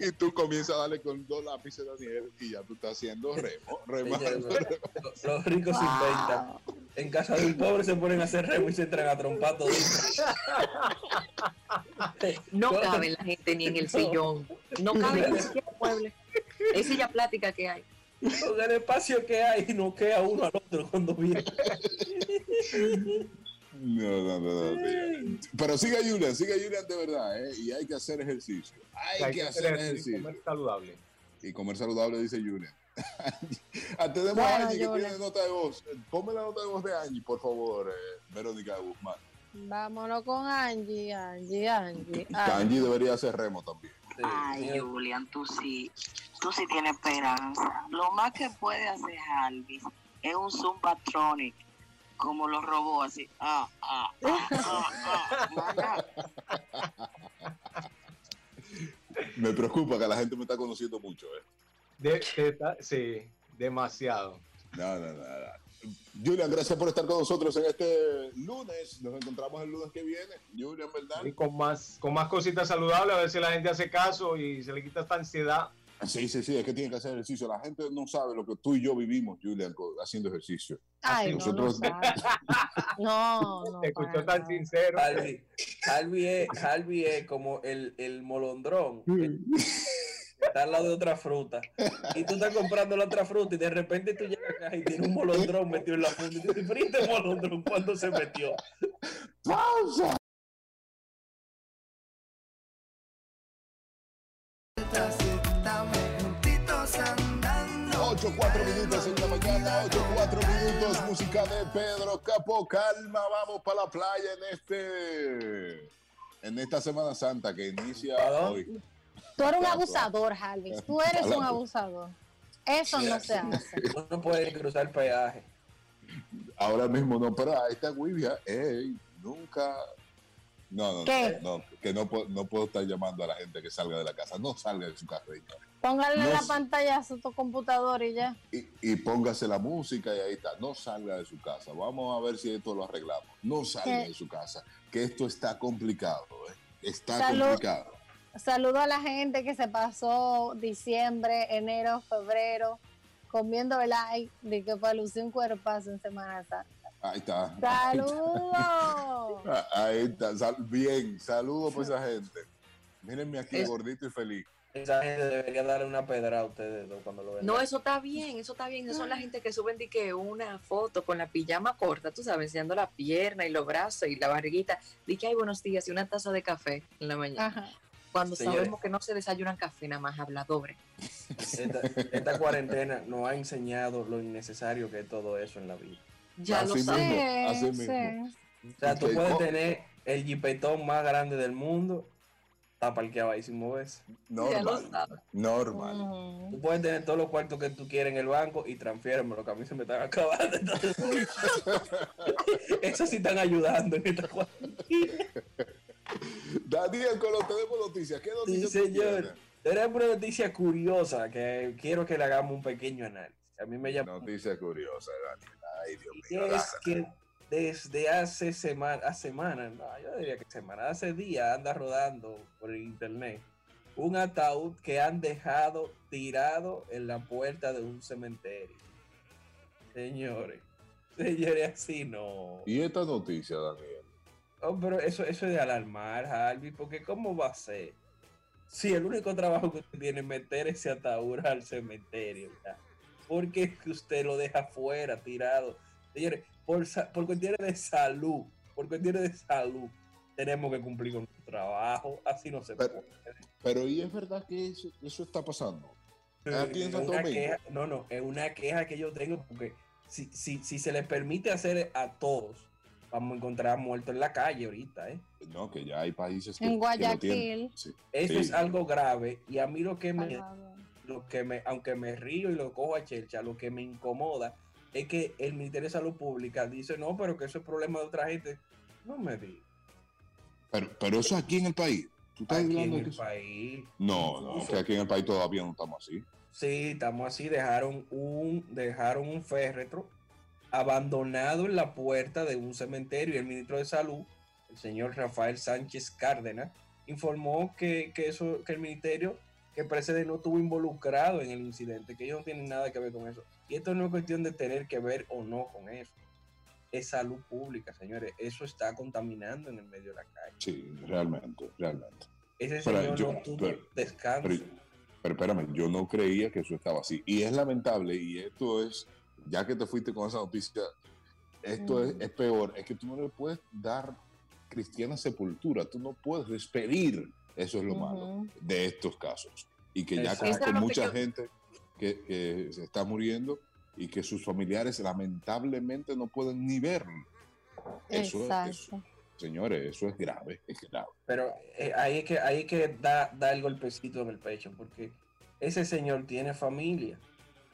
y tú comienzas a darle con dos lápices, Daniel, y ya tú estás haciendo remo. Los, los ricos se inventan. En casa de un pobre se ponen a hacer remo y se entran a trompar todo. No cabe la gente ni en el sillón. No cabe siquiera el mueble. Esa es ya plática que hay. Con el espacio que hay, no queda uno al otro cuando viene. No, no, no, no. Pero sigue Julian, sigue Julian de verdad, ¿eh? Y hay que hacer ejercicio. Hay, que, hacer ejercicio. comer saludable. Y comer saludable, dice Julian. Ah, Tenemos Bueno, a Angie que tiene nota de voz. Ponme la nota de voz de Angie, por favor, eh, Verónica Guzmán. Vámonos con Angie, Angie, Angie. Angie debería hacer remo también. Sí, Ay, sí. Julian, tú sí, tú sí tienes esperanza. Lo más que puede hacer Alvis es un Zumbatronic, como los robots, así. Ah, ah, ah, ah, ah. Me preocupa que la gente me está conociendo mucho, ¿eh? De- de- sí, demasiado. No, no, no, no. Julian, gracias por estar con nosotros en este lunes. Nos encontramos el lunes que viene. Julian, ¿verdad? Y con más, con más cositas saludables, a ver si la gente hace caso y se le quita esta ansiedad. Sí, sí, sí, es que tiene que hacer ejercicio. La gente no sabe lo que tú y yo vivimos, Julian, haciendo ejercicio. Ay, no, Nosotros- no, no, no. Te escuchó tan sincero. Harvey es, es como el, el molondrón que está al lado de otra fruta y tú estás comprando la otra fruta y de repente tú llegas acá y tienes un molondrón metido en la fruta y tú dices, "¿Pero este molondrón cuándo se metió? ¡Pausa! Ocho, cuatro minutos en la mañana, ocho, cuatro minutos, música de Pedro Capo, calma, vamos para la playa en este, en esta Semana Santa que inicia hoy. Tú eres un abusador, Jalvis. Tú eres un abusador. Eso no se hace. Uno no puede cruzar peaje. Ahora mismo no, pero a esta Guivia, ey, nunca, no, no, ¿Qué? no, no, que no, puedo- no puedo estar llamando a la gente que salga de la casa, no salga de su casa, señores. Póngale No la pantalla a su computador y ya. y, y póngase la música y ahí está. No salga de su casa. Vamos a ver si esto lo arreglamos. No salga ¿Qué? de su casa, que esto está complicado. ¿eh? Está Salud. complicado. Saludo a la gente que se pasó diciembre, enero, febrero comiendo like de que para lucir un cuerpazo en Semana Santa. Ahí está. ¡Saludos! Ah, Ahí está. Sal- bien, saludos por esa gente. Mírenme aquí, Es- gordito y feliz. Esa gente debería darle una pedra a ustedes dos cuando lo vean. No, eso está bien, eso está bien. Esas son la gente que suben de que una foto con la pijama corta, tú sabes, enseñando la pierna y los brazos y la barriguita. Di que hay buenos días y una taza de café en la mañana. Ajá. Cuando Señores. sabemos que no se desayunan café, nada más habladores. Esta, esta cuarentena nos ha enseñado lo innecesario que es todo eso en la vida. Ya Así lo mismo. sabes. así Sí, mismo. O sea, tú puedes co- tener el jipetón más grande del mundo, está parqueado ahí sin moverse. Normal. Normal. Ujú. Tú puedes tener todos los cuartos que tú quieras en el banco y transfiérmelo, lo que a mí se me están acabando. Eso sí están ayudando en esta cuarentena. Daniel, tenemos noticias. ¿Qué Sí, noticias tú señor. Tenemos una noticia curiosa que quiero que le hagamos un pequeño análisis. A mí me llama Noticia curiosa, Daniel. Ay, Dios mío. es que desde hace semana, hace semanas, no, yo diría que semanas, hace días anda rodando por internet un ataúd que han dejado tirado en la puerta de un cementerio. Señores, señores, así no. ¿Y esta noticia, Daniel? Oh, pero eso, eso es de alarmar, Harvey, porque ¿cómo va a ser? Si el único trabajo que usted tiene es meter ese ataúd al cementerio, ¿verdad? ¿por qué es que usted lo deja afuera, tirado? Señores, por, por cuestiones de salud, por cuestiones de salud, tenemos que cumplir con nuestro trabajo, así no se Pero- puede. Pero ¿y es verdad que eso, eso está pasando? Aquí en Santo queja- no, no, es una queja que yo tengo porque si, si, si se les permite hacer a todos, vamos a encontrar muertos en la calle ahorita, ¿eh? No, que ya hay países que, En que lo Guayaquil. tienen. Sí. Eso Sí. es algo grave y a mí lo que me, lo que me, aunque me río y lo cojo a chelcha, lo que me incomoda es que el Ministerio de Salud Pública dice, no, pero que eso es problema de otra gente. No me digas. Pero, pero eso aquí en el país. ¿Tú estás Aquí en hablando de el que país. No, no, que aquí en el país todavía no estamos así. Sí, estamos así, dejaron un, dejaron un féretro abandonado en la puerta de un cementerio y el ministro de Salud, el señor Rafael Sánchez Cárdenas, informó que, que eso, que el ministerio, que presidente no estuvo involucrado en el incidente, que ellos no tienen nada que ver con eso. Y esto no es cuestión de tener que ver o no con eso. Es salud pública, señores. Eso está contaminando en el medio de la calle. Sí, realmente, realmente. Ese Pero señor yo- no tuvo pero- descanso. Pero, pero espérame, yo no creía que eso estaba así. Y es lamentable, y esto es, ya que te fuiste con esa noticia, esto es, Mm. es peor, es que tú no le puedes dar cristiana sepultura, tú no puedes despedir, eso es lo malo de estos casos. Y que ya Exacto. con, con lo que mucha yo- gente que, que se está muriendo y que sus familiares lamentablemente no pueden ni verlo. Eso, es- eso- Exacto. señores, eso es grave, es grave. Pero eh, ahí es que ahí es que da, da el golpecito en el pecho, porque ese señor tiene familia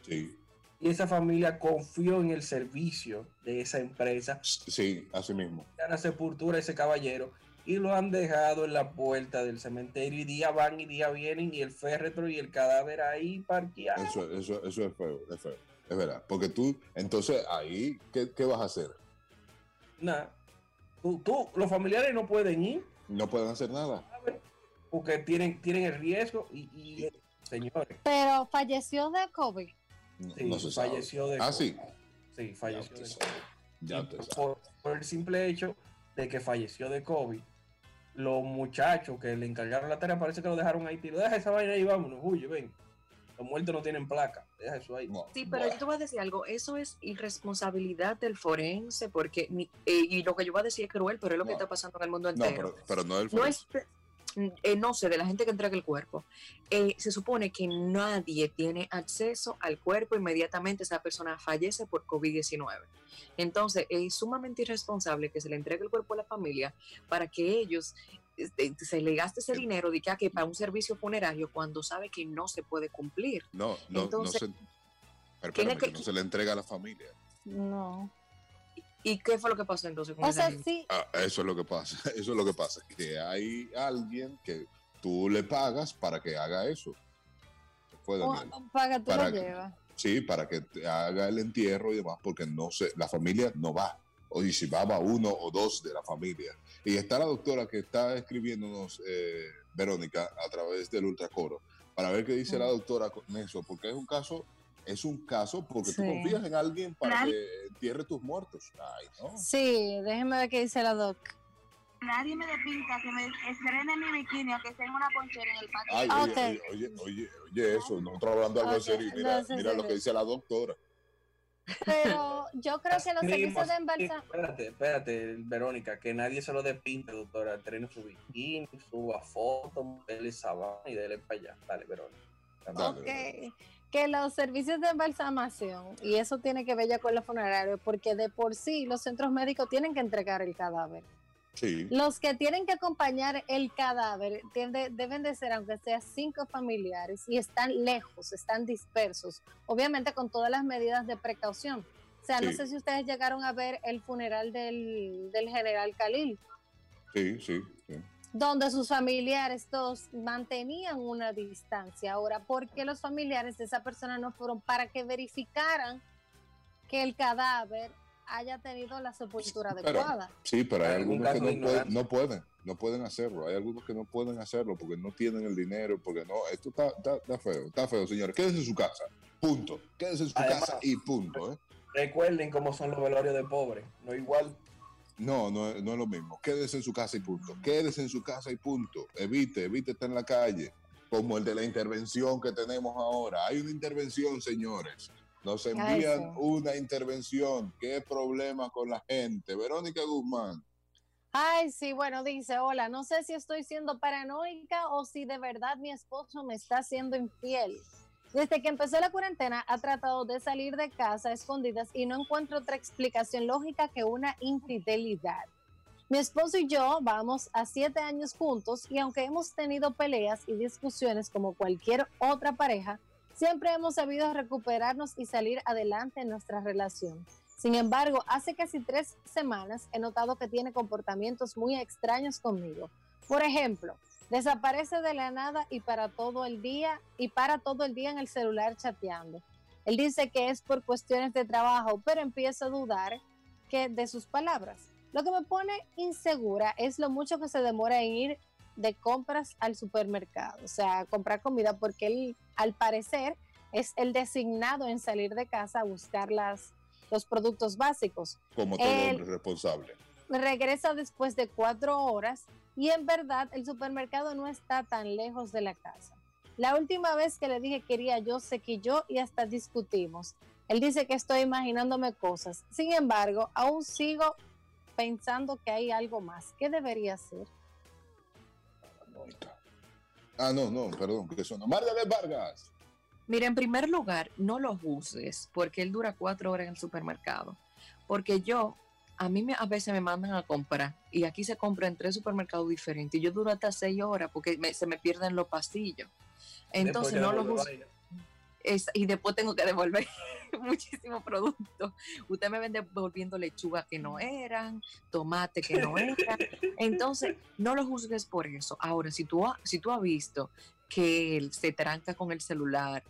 Sí, y esa familia confió en el servicio de esa empresa, sí, así mismo. a la sepultura de ese caballero y lo han dejado en la puerta del cementerio y día van y día vienen y el féretro y el cadáver ahí parqueado. Eso, eso, eso es feo, es feo, es verdad. Porque tú, entonces ahí, ¿qué, qué vas a hacer? Nada. Tú, tú- los familiares no pueden ir No pueden hacer nada. porque tienen, tienen el riesgo y, y, señores, Pero falleció de COVID. No, sí, no se sabe. falleció de Ah, COVID. sí. Sí, Ya falleció de. Ya sabe. por, por el simple hecho de que falleció de COVID, los muchachos que le encargaron la tarea parece que lo dejaron ahí tiro. Deja esa vaina ahí, vámonos, huye, ven. Los muertos no tienen placa, deja eso ahí. No, Sí, pero bueno. yo te voy a decir algo, eso es irresponsabilidad del forense, porque, eh, y lo que yo voy a decir es cruel, pero es lo que No. está pasando en el mundo No, entero. pero, pero no el no es, eh, no sé, de la gente que entrega el cuerpo. Eh, se supone que nadie tiene acceso al cuerpo inmediatamente esa persona fallece por COVID-19. Entonces, es sumamente irresponsable que se le entregue el cuerpo a la familia para que ellos este, se le gaste ese dinero de que, ah, que para un servicio funerario cuando sabe que no se puede cumplir. No, no, Entonces, no se. Espérame, que que- no se le entrega a la familia. No. ¿Y qué fue lo que pasó entonces con O esa sea, gente? sí, Ah, eso es lo que pasa. Eso es lo que pasa. Que hay alguien que tú le pagas para que haga eso. Fue que tú Para lo que- llevas. Sí, para que te haga el entierro y demás, porque no se, la familia no va. O y si va, va uno o dos de la familia. Y está la doctora que está escribiéndonos, eh, Verónica, a través del ultracoro, para ver qué dice la doctora con eso, porque es un caso, es un caso porque tú Sí. confías en alguien para Claro. que entierre tus muertos. Ay, no. Sí, déjeme ver qué dice la doc. Nadie me despinta que me estrene mi bikini o que esté en una ponchera en el patio. Ay, Ah, oye, oye, oye, oye, oye, eso, nosotros hablando algo en Ok, serio. Mira, no, sí, mira sí, lo sí. que dice la doctora. Pero yo creo que los servicios de embalsamiento. Espérate, espérate, Verónica, que nadie se lo despinte, doctora. Entrene su bikini, suba fotos, dele esa vaina y dele para allá. Dale, Verónica. Dale, Ok, que los servicios de embalsamación, y eso tiene que ver ya con los funerarios, porque de por sí los centros médicos tienen que entregar el cadáver. Sí, Los que tienen que acompañar el cadáver tiende- deben de ser, aunque sea cinco familiares, y están lejos, están dispersos, obviamente con todas las medidas de precaución. O sea, no sé si ustedes llegaron a ver el funeral del, del general Khalil, sí, sí. sí. Donde sus familiares todos mantenían una distancia. Ahora, ¿por qué los familiares de esa persona no fueron para que verificaran que el cadáver haya tenido la sepultura Pero- adecuada? Sí, pero hay algunos que no de pueden, no pueden, no pueden hacerlo. Hay algunos que no pueden hacerlo porque no tienen el dinero, porque no, esto está, está, está feo, está feo, señores. Quédese en su casa, punto. Quédese en su Además- casa y punto, ¿eh? Recuerden cómo son los velorios de pobres. No igual. No, no, es- no es lo mismo. Quédese en su casa y punto. Quédese en su casa y punto. Evite, evite estar en la calle. Como el de la intervención que tenemos ahora. Hay una intervención, señores. Nos Ay, envían sí. una intervención. ¿Qué problema con la gente? Verónica Guzmán. Ay, sí, bueno, dice, hola, no sé si estoy siendo paranoica o si de verdad mi esposo me está siendo infiel. Desde que empezó la cuarentena ha tratado de salir de casa a escondidas y no encuentro otra explicación lógica que una infidelidad. Mi esposo y yo vamos a siete años juntos y aunque hemos tenido peleas y discusiones como cualquier otra pareja, siempre hemos sabido recuperarnos y salir adelante en nuestra relación. Sin embargo, hace casi tres semanas he notado que tiene comportamientos muy extraños conmigo. Por ejemplo, desaparece de la nada y para todo el día y para todo el día en el celular chateando. Él dice que es por cuestiones de trabajo, pero empiezo a dudar que de sus palabras. Lo que me pone insegura es lo mucho que se demora en ir de compras al supermercado, o sea, comprar comida, porque él, al parecer, es el designado en salir de casa a buscar las, los productos básicos. Como todo El- hombre responsable. Regresa después de cuatro horas y en verdad el supermercado no está tan lejos de la casa. La última vez que le dije quería yo, se quilló y hasta discutimos. Él dice que estoy imaginándome cosas. Sin embargo, aún sigo pensando que hay algo más. ¿Qué debería hacer? Ah, no, no, perdón, que no. Margaret Vargas. Mira, en primer lugar, no lo juzgues porque él dura cuatro horas en el supermercado. Porque yo, a mí me, a veces me mandan a comprar y aquí se compra en tres supermercados diferentes y yo duro hasta seis horas porque me- se me pierden los pasillos. Entonces no que lo devuelve juzgues. vaina. Es- y después tengo que devolver muchísimo producto. Usted me ven devolviendo lechuga que no eran, tomate que no eran. Entonces, no lo juzgues por eso. Ahora, si tú, ha- si tú has visto que él se tranca con el celular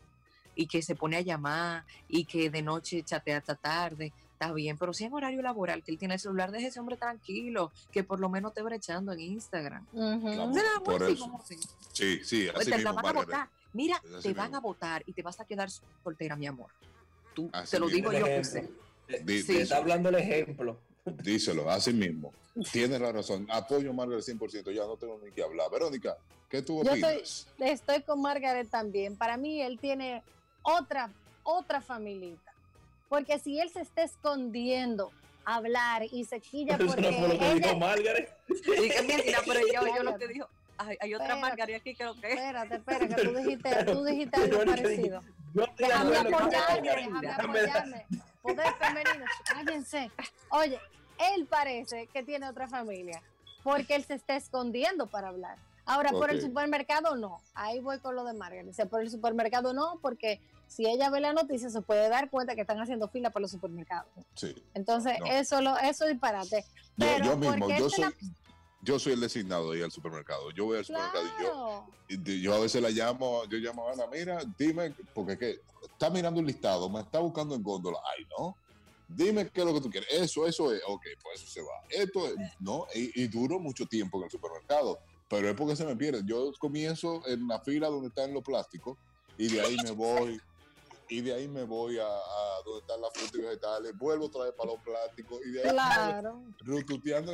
y que se pone a llamar y que de noche chatea hasta tarde, está bien, pero si en horario laboral que él tiene el celular, deje ese hombre tranquilo, que por lo menos te brechando en Instagram. Claro. Por así eso. como así. Sí, sí, Pues así te mismo, van a votar. Mira, así te van a votar y te vas a quedar soltera, mi amor. Tú, Así te lo mismo. digo yo que Ejemplo. sé. Sí. está hablando el ejemplo. Díselo, así mismo. Tienes la razón. Apoyo a Margaret 100%. Ya no tengo ni que hablar. Verónica, ¿qué tú Yo opinas? Estoy con Margaret también. Para mí él tiene otra, otra familita. Porque si él se está escondiendo a hablar y se quilla Eso porque no fue lo que ella- dijo Margaret. Y que mentira, pero yo, yo lo que dijo, hay, hay otra Espérate. Margarita aquí que lo que es. Espérate, espérate, que tú dijiste, tú dijiste algo parecido. Yo Déjame apoyarme, Margaret. déjame apoyarme. Poder femenino, cállense. Oye, él parece que tiene otra familia, porque él se está escondiendo para hablar. Ahora, por el supermercado no. Ahí voy con lo de Margaret. Dice, por el supermercado no, porque si ella ve la noticia se puede dar cuenta que están haciendo fila para los supermercados. Sí. Entonces, No. eso lo, eso es disparate. Yo, Pero, yo mismo, ¿por qué yo soy, la- yo soy el designado ahí al supermercado. Yo voy al supermercado y yo, y yo a veces la llamo, yo llamo a Ana, mira, dime, porque es que está mirando un listado, me está buscando en góndola. Ay, no. Dime qué es lo que tú quieres. Eso, eso es. Ok, pues eso se va. Esto es. No, y, y duro mucho tiempo en el supermercado. Pero es porque se me pierde. Yo comienzo en la fila donde están los plásticos y de ahí me voy. Y de ahí me voy a, a donde están las frutas y vegetales. Vuelvo otra vez para los plásticos. Y de ahí Claro. rututeando.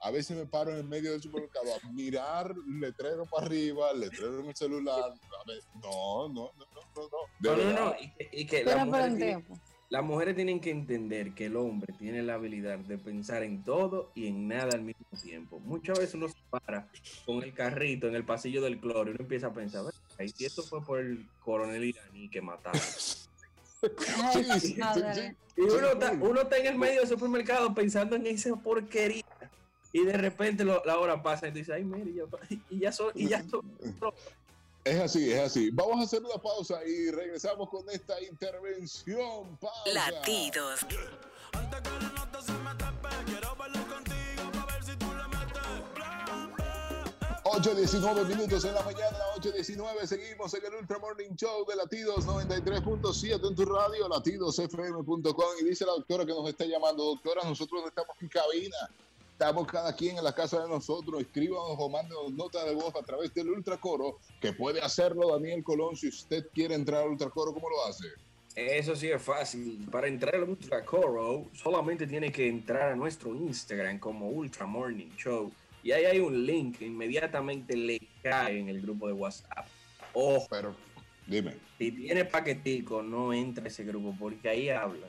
a veces me paro en el medio del supermercado a mirar letrero para arriba, letrero en el celular. A ver, no, no, no, no, no. no. De No, no, verdad. no. Y que, y que Pero las, mujeres tienen, las mujeres tienen que entender que el hombre tiene la habilidad de pensar en todo y en nada al mismo tiempo. Muchas veces uno se para con el carrito en el pasillo del cloro y uno empieza a pensar, "Ven, ahí si esto fue por el coronel iraní que mataron. Y uno está, uno está en el medio del supermercado pensando en esa porquería. y de repente lo- la hora pasa y tú dices, ay, mire, y ya, y ya son, y ya son. Es así, es así. Vamos a hacer una pausa y regresamos con esta intervención. Pausa. Latidos. 8.19 minutos en la mañana, 8.19, seguimos en el Ultra Morning Show de Latidos 93.7 en tu radio, latidosfm.com y dice la doctora que nos está llamando, doctora, nosotros no estamos en cabina, estamos cada quien en la casa de nosotros, escríbanos o mándenos nota de voz a través del Ultracoro, que puede hacerlo Daniel Colón si usted quiere entrar al Ultracoro, ¿cómo lo hace? Eso sí es fácil. Para entrar al Ultra Coro, solamente tiene que entrar a nuestro Instagram como Ultra Morning Show. Y ahí hay un link que inmediatamente le cae en el grupo de WhatsApp. Ojo, Pero, dime. si tiene paquetico, no entra a ese grupo porque ahí habla.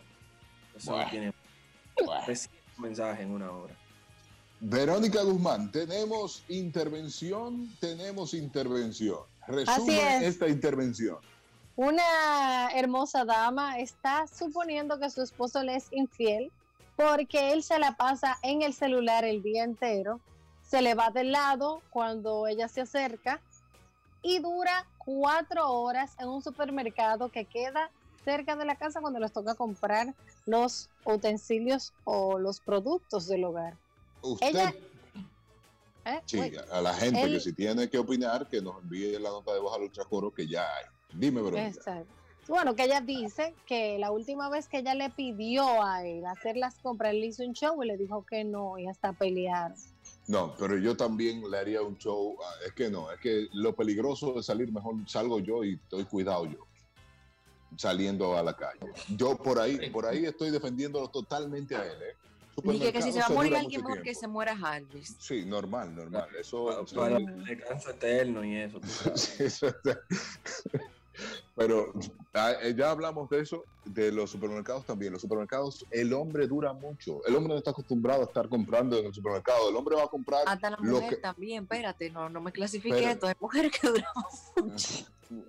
Eso Bueno. tiene Bueno. recibe un mensaje en una hora. Verónica Guzmán, tenemos intervención, tenemos intervención. Resume es. esta intervención. Una hermosa dama está suponiendo que su esposo le es infiel porque él se la pasa en el celular el día entero, se le va del lado cuando ella se acerca y dura cuatro horas en un supermercado que queda cerca de la casa cuando les toca comprar los utensilios o los productos del hogar. Usted, Ella- ¿Eh? sí, Uy, a la gente que si tiene que opinar, que nos envíe la nota de voz al ultracoro que ya hay. Dime, Verónica. Bueno, que ella dice que la última vez que ella le pidió a él hacer las compras, él hizo un show y le dijo que no, y hasta pelearon. No, pero yo también le haría un show. Es que no, es que lo peligroso de salir, mejor salgo yo y estoy cuidado yo. Saliendo a la calle. Yo por ahí, por ahí estoy defendiéndolo totalmente a él, ¿eh? Ni que, que si se va a morir alguien que se muera Jarvis. Sí, normal, normal. Eso, Para, para el descanso eterno y eso. Sí, eso está- Pero ah, eh, ya hablamos de eso, de los supermercados también. Los supermercados, el hombre dura mucho. El hombre no está acostumbrado a estar comprando en el supermercado. El hombre va a comprar. Hasta la Lo mujer que- también, espérate, no, no me clasifique Pero- esto. Hay mujeres que duran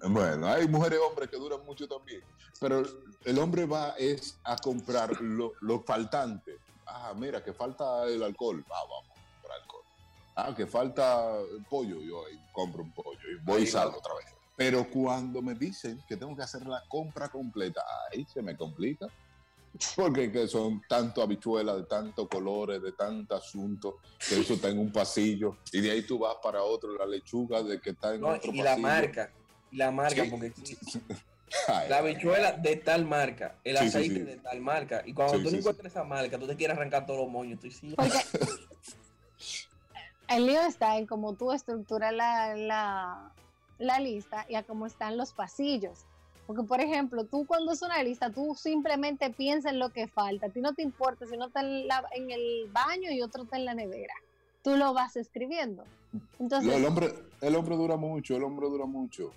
Bueno, hay mujeres y hombres que duran mucho también. Pero el hombre va es a comprar lo, lo faltante. Ah, mira, que falta el alcohol. Ah, vamos a comprar alcohol. Ah, que falta el pollo. Yo ahí compro un pollo y voy y salgo otra vez. Pero cuando me dicen que tengo que hacer la compra completa, ahí se me complica. Porque que son tanto habichuelas, de tantos colores, de tanto asunto, que eso está en un pasillo. Y de ahí tú vas para otro, la lechuga de que está en No, otro y la pasillo. marca. Y la marca, Sí. porque Ay, la habichuela de tal marca, el Sí, aceite sí. de tal marca. Y cuando Sí, tú sí, no encuentras esa marca, tú te quieres arrancar todos los moños. Tú sí, Porque el lío está en cómo tú estructuras la, la, la lista y a cómo están los pasillos. Porque, por ejemplo, tú cuando es una lista, tú simplemente piensas en lo que falta. A ti no te importa si no está en, la- en el baño y otro está en la nevera. Tú lo vas escribiendo. Entonces, el, hombre, el hombre dura mucho, el hombre dura mucho.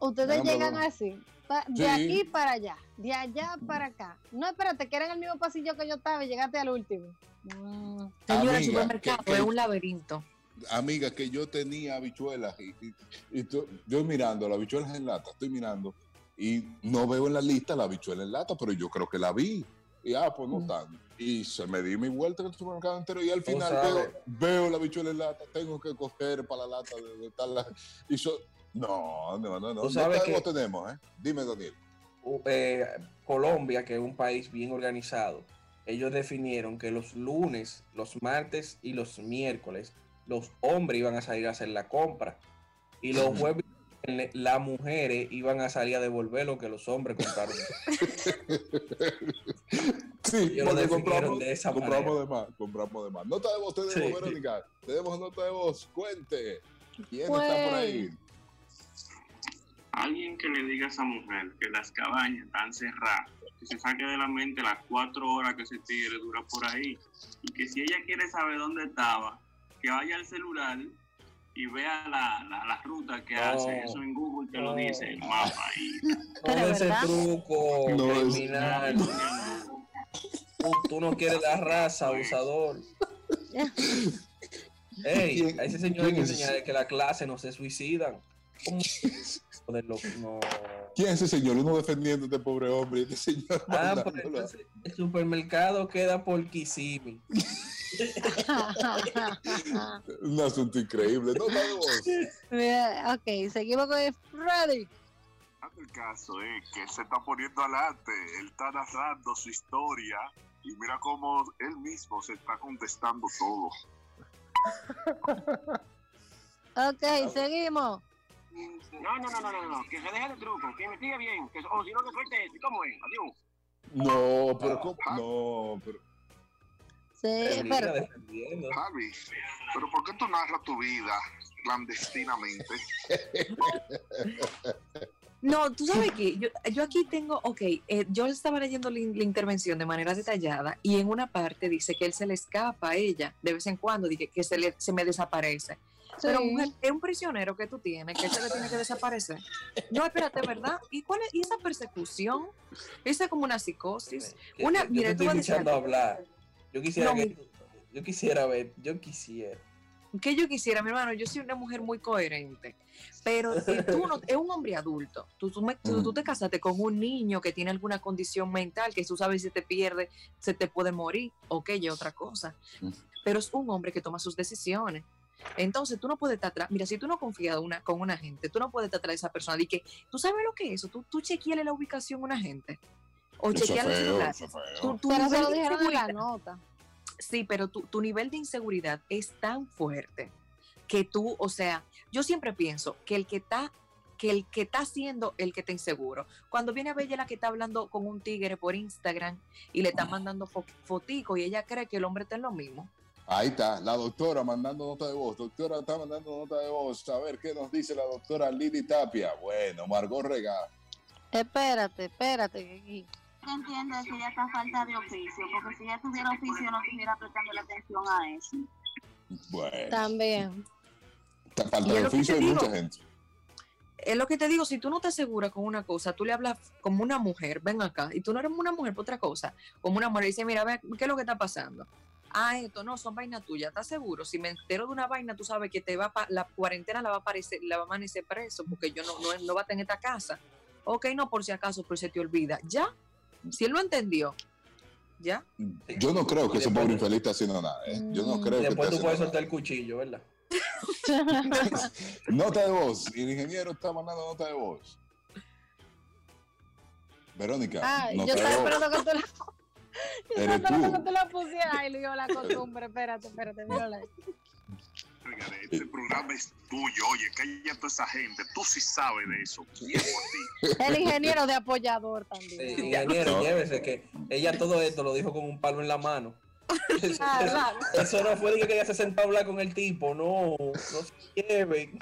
ustedes llegan así, pa- de Sí. aquí para allá, de allá para acá. No, espérate, que era en el mismo pasillo que yo estaba y llegaste al último. Mm. Señora, el supermercado que- que- es un laberinto. Amiga, que yo tenía habichuelas y, y- y tú- yo mirando las habichuelas en lata, estoy mirando y no veo en la lista la habichuela en lata, pero yo creo que la vi. Y ah, pues no Mm. Y se me di mi vuelta en el supermercado entero y al final sabes. veo, veo la habichuela en lata, tengo que coger para la lata de, de tal. la- Y yo, no, no, no, no. Tú No sabes tenemos, que- tenemos, ¿eh? Dime, Daniel. Eh, Colombia, que es un país bien organizado, ellos definieron que los lunes, los martes y los miércoles, los hombres iban a salir a hacer la compra. Y los jueves, las mujeres iban a salir a devolver lo que los hombres compraron. Sí, porque compramos, de esa compramos de más, compramos de más. Nota de voz tenemos, Sí. Verónica. Tenemos nota de voz. Cuente. ¿Quién Pues- está por ahí? Alguien que le diga a esa mujer que las cabañas están cerradas, que se saque de la mente las cuatro horas que ese tigre dura por ahí, y que si ella quiere saber dónde estaba, que vaya al celular y vea la, la, la ruta que No. hace, eso en Google te lo No. dice, el mapa. Pero, Todo ese truco No, es- criminal. Tú, tú no quieres la raza, abusador. Ey, ¿Quién- a ese señor hay que enseñarle que la clase no se suicidan. Lo- no. ¿Quién es ese señor? Uno defendiendo a este pobre hombre y este señor Ah, pues mandándolo. entonces el supermercado queda por Kissimmee. Un asunto increíble. Voz. Mira, ok, seguimos con el Freddy. El caso es que él se está poniendo adelante, él está narrando su historia y mira cómo él mismo se está contestando todo. Ok, seguimos. No, no, no, no, no, no, que se deje de truco, que investigue bien, que, o si no, que suelte ese. ¿Cómo es? Adiós. No, pero ¿cómo? No, pero. Pero. Javi, pero ¿por qué tú narras tu vida clandestinamente? No, tú sabes que yo, yo aquí tengo, ok, eh, yo estaba leyendo la, in- la intervención de manera detallada y en una parte dice que él se le escapa a ella de vez en cuando, dije que se, le, se me desaparece. Pero mujer, es un prisionero que tú tienes, que se le tiene que desaparecer. No, espérate, ¿verdad? ¿Y cuál es y esa persecución? Esa es como una psicosis. Una, mira, tú vas a hablar. Yo quisiera No, que, yo quisiera ver, yo quisiera. que yo quisiera, mi hermano, yo soy una mujer muy coherente, pero eh, tú no, es un hombre adulto, tú, tú, me- tú- tú te casaste con un niño que tiene alguna condición mental, que tú sabes si te pierde, se te puede morir, ok, ya otra cosa, Mm. pero es un hombre que toma sus decisiones. Entonces tú no puedes estar atrás, mira, si tú no confías una, con una gente, tú no puedes estar atrás de esa persona y que, ¿tú sabes lo que es eso? Tú, tú chequeale la ubicación a una gente. O Eso el feo, celular. Tu- tu pero se lo dijeron en la nota. Sí, pero tu, tu nivel de inseguridad es tan fuerte que tú, o sea, yo siempre pienso que el que está que el que está haciendo el que está inseguro. Cuando viene a Bella la que está hablando con un tigre por Instagram y le está mandando fo- fotico y ella cree que el hombre está en lo mismo. Ahí está, la doctora mandando nota de voz. Doctora está mandando nota de voz. A ver qué nos dice la doctora Lili Tapia. Bueno, Margot Rega. Espérate, espérate. Que entiendo que ya está falta de oficio, porque si ya tuviera oficio no estuviera prestando la atención a eso. Bueno, También. está falta es de lo que oficio te de digo. mucha gente. Es lo que te digo, si tú no te aseguras con una cosa, tú le hablas como una mujer, ven acá, y tú no eres una mujer por otra cosa, como una mujer, y dice, mira, ve, ¿qué es lo que está pasando? Ah, esto no, son vainas tuyas, ¿estás seguro? Si me entero de una vaina, tú sabes que te va pa- la cuarentena la va a aparecer, la va a amanecer preso, porque yo no, no, no va a en esta casa. Ok, no, por si acaso, pero se te olvida. ¿Ya? Si él lo entendió, ¿ya? Yo no creo que ese pobre infeliz esté haciendo nada. ¿eh? Yo no creo Y que después esté tú puedes soltar el cuchillo, ¿verdad? Nota de voz. El ingeniero está mandando nota de voz. Verónica, Ah, yo estaba de voz. esperando que tú la, yo estaba esperando que tú. tú la pusieras. Ay, le dio la costumbre. Espérate, espérate, mírala. Este programa es tuyo, oye, calla toda esa gente, tú sí sabes de eso. El ingeniero de apoyador también. Ingeniero, No. llévese que ella todo esto lo dijo con un palo en la mano. Eso, Ah, eso- claro. eso no fue de que ella se sentó a hablar con el tipo, no, no se lleven.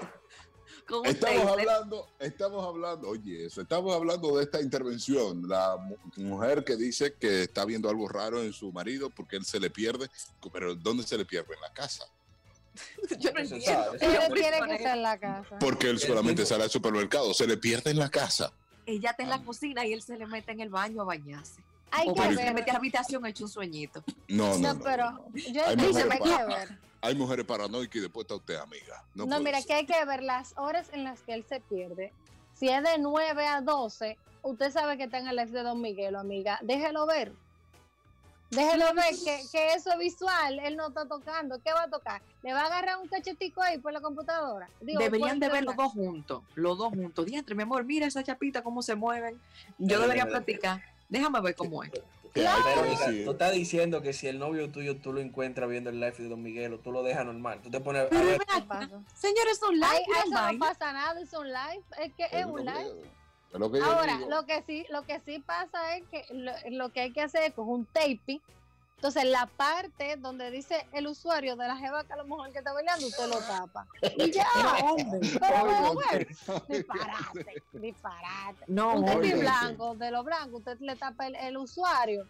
Estamos hablando, estamos hablando, oye, eso, estamos hablando de esta intervención. La mu- mujer que dice que está viendo algo raro en su marido porque él se le pierde, pero ¿dónde se le pierde? En la casa. yo no Eso entiendo. sabe. Ella es Él un tiene que prisionero. estar en la casa. Porque él solamente sale al supermercado, se le pierde en la casa. Ella está en la cocina y él se le mete en el baño a bañarse. Hay o que cuando se le ver. mete a la habitación hecho un sueñito. No, no, No, no. pero yo Hay mujeres para- ver. Hay mujeres paranoicas y después está usted, amiga. No, mira, ser. que hay que ver las horas en las que él se pierde. Si es de 9 a 12, usted sabe que está en el live de Don Miguelo, amiga. Déjelo ver. Déjelo ver que, que eso visual él no está tocando. ¿Qué va a tocar? ¿Le va a agarrar un cachetico ahí por la computadora? Digo, Deberían de ver los dos juntos, los dos juntos. Diantre, mi amor, mira esa chapita cómo se mueven. Yo debería platicar. Déjame ver cómo es. Verónica, decir- tú estás diciendo que si el novio tuyo tú lo encuentras viendo el live de Don Miguelo, tú lo dejas normal. Tú te pones a Pero ver. ven ¿Qué acá, pasa? Señores, son live, Ay, no eso no pasa nada, es un live. Es que es un live. Lo que Ahora, digo. lo que sí, lo que sí pasa es que lo, lo que hay que hacer es con un tape. Entonces, la parte donde dice el usuario de la jeva que a lo mejor que está bailando, usted lo tapa. Y ya. Pero no, güey, disparate, disparate. No, un oye, blanco, de lo blanco, usted le tapa el, el usuario.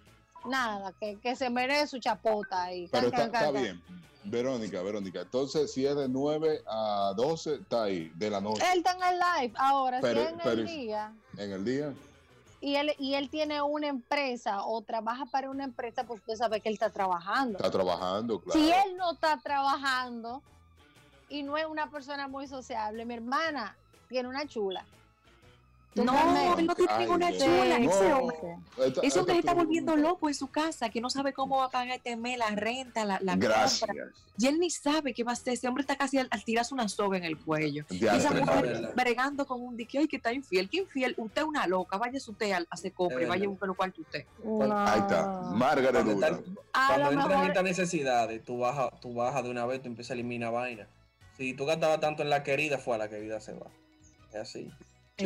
Nada, que, que se merece su chapota ahí. Pero Can, está, can, está can, bien. Verónica, Verónica. Entonces, si es de 9 a 12, está ahí, de la noche, Él está en el live. Ahora, Pero- si es en pero- el día. en el día. y él, y él tiene una empresa o trabaja para una empresa, pues usted sabe que él está trabajando. Está trabajando, claro. Si él no está trabajando y no es una persona muy sociable, mi hermana tiene una chula. No, él no tiene ninguna chula. No. Ese hombre, Esta- ese hombre se está volviendo loco en su casa, que no sabe cómo va a pagar este mes, la renta, la, la Gracias. compra. Y él ni sabe qué va a hacer. Ese hombre está casi al, al tirarse una soga en el cuello. Y Ya, esa mujer- bregando con un dique, ay, que está infiel. ¿Qué infiel? Usted es una loca. Váyase usted a hacer compra vaya a verdad. buscar lo cual usted. Ahí está. Margaret Cuando, A cuando entran mejor estas necesidades, tú bajas tú bajas de una vez, tú empiezas a eliminar vaina. Si tú gastabas tanto en la querida, fue a la querida se va. Es así.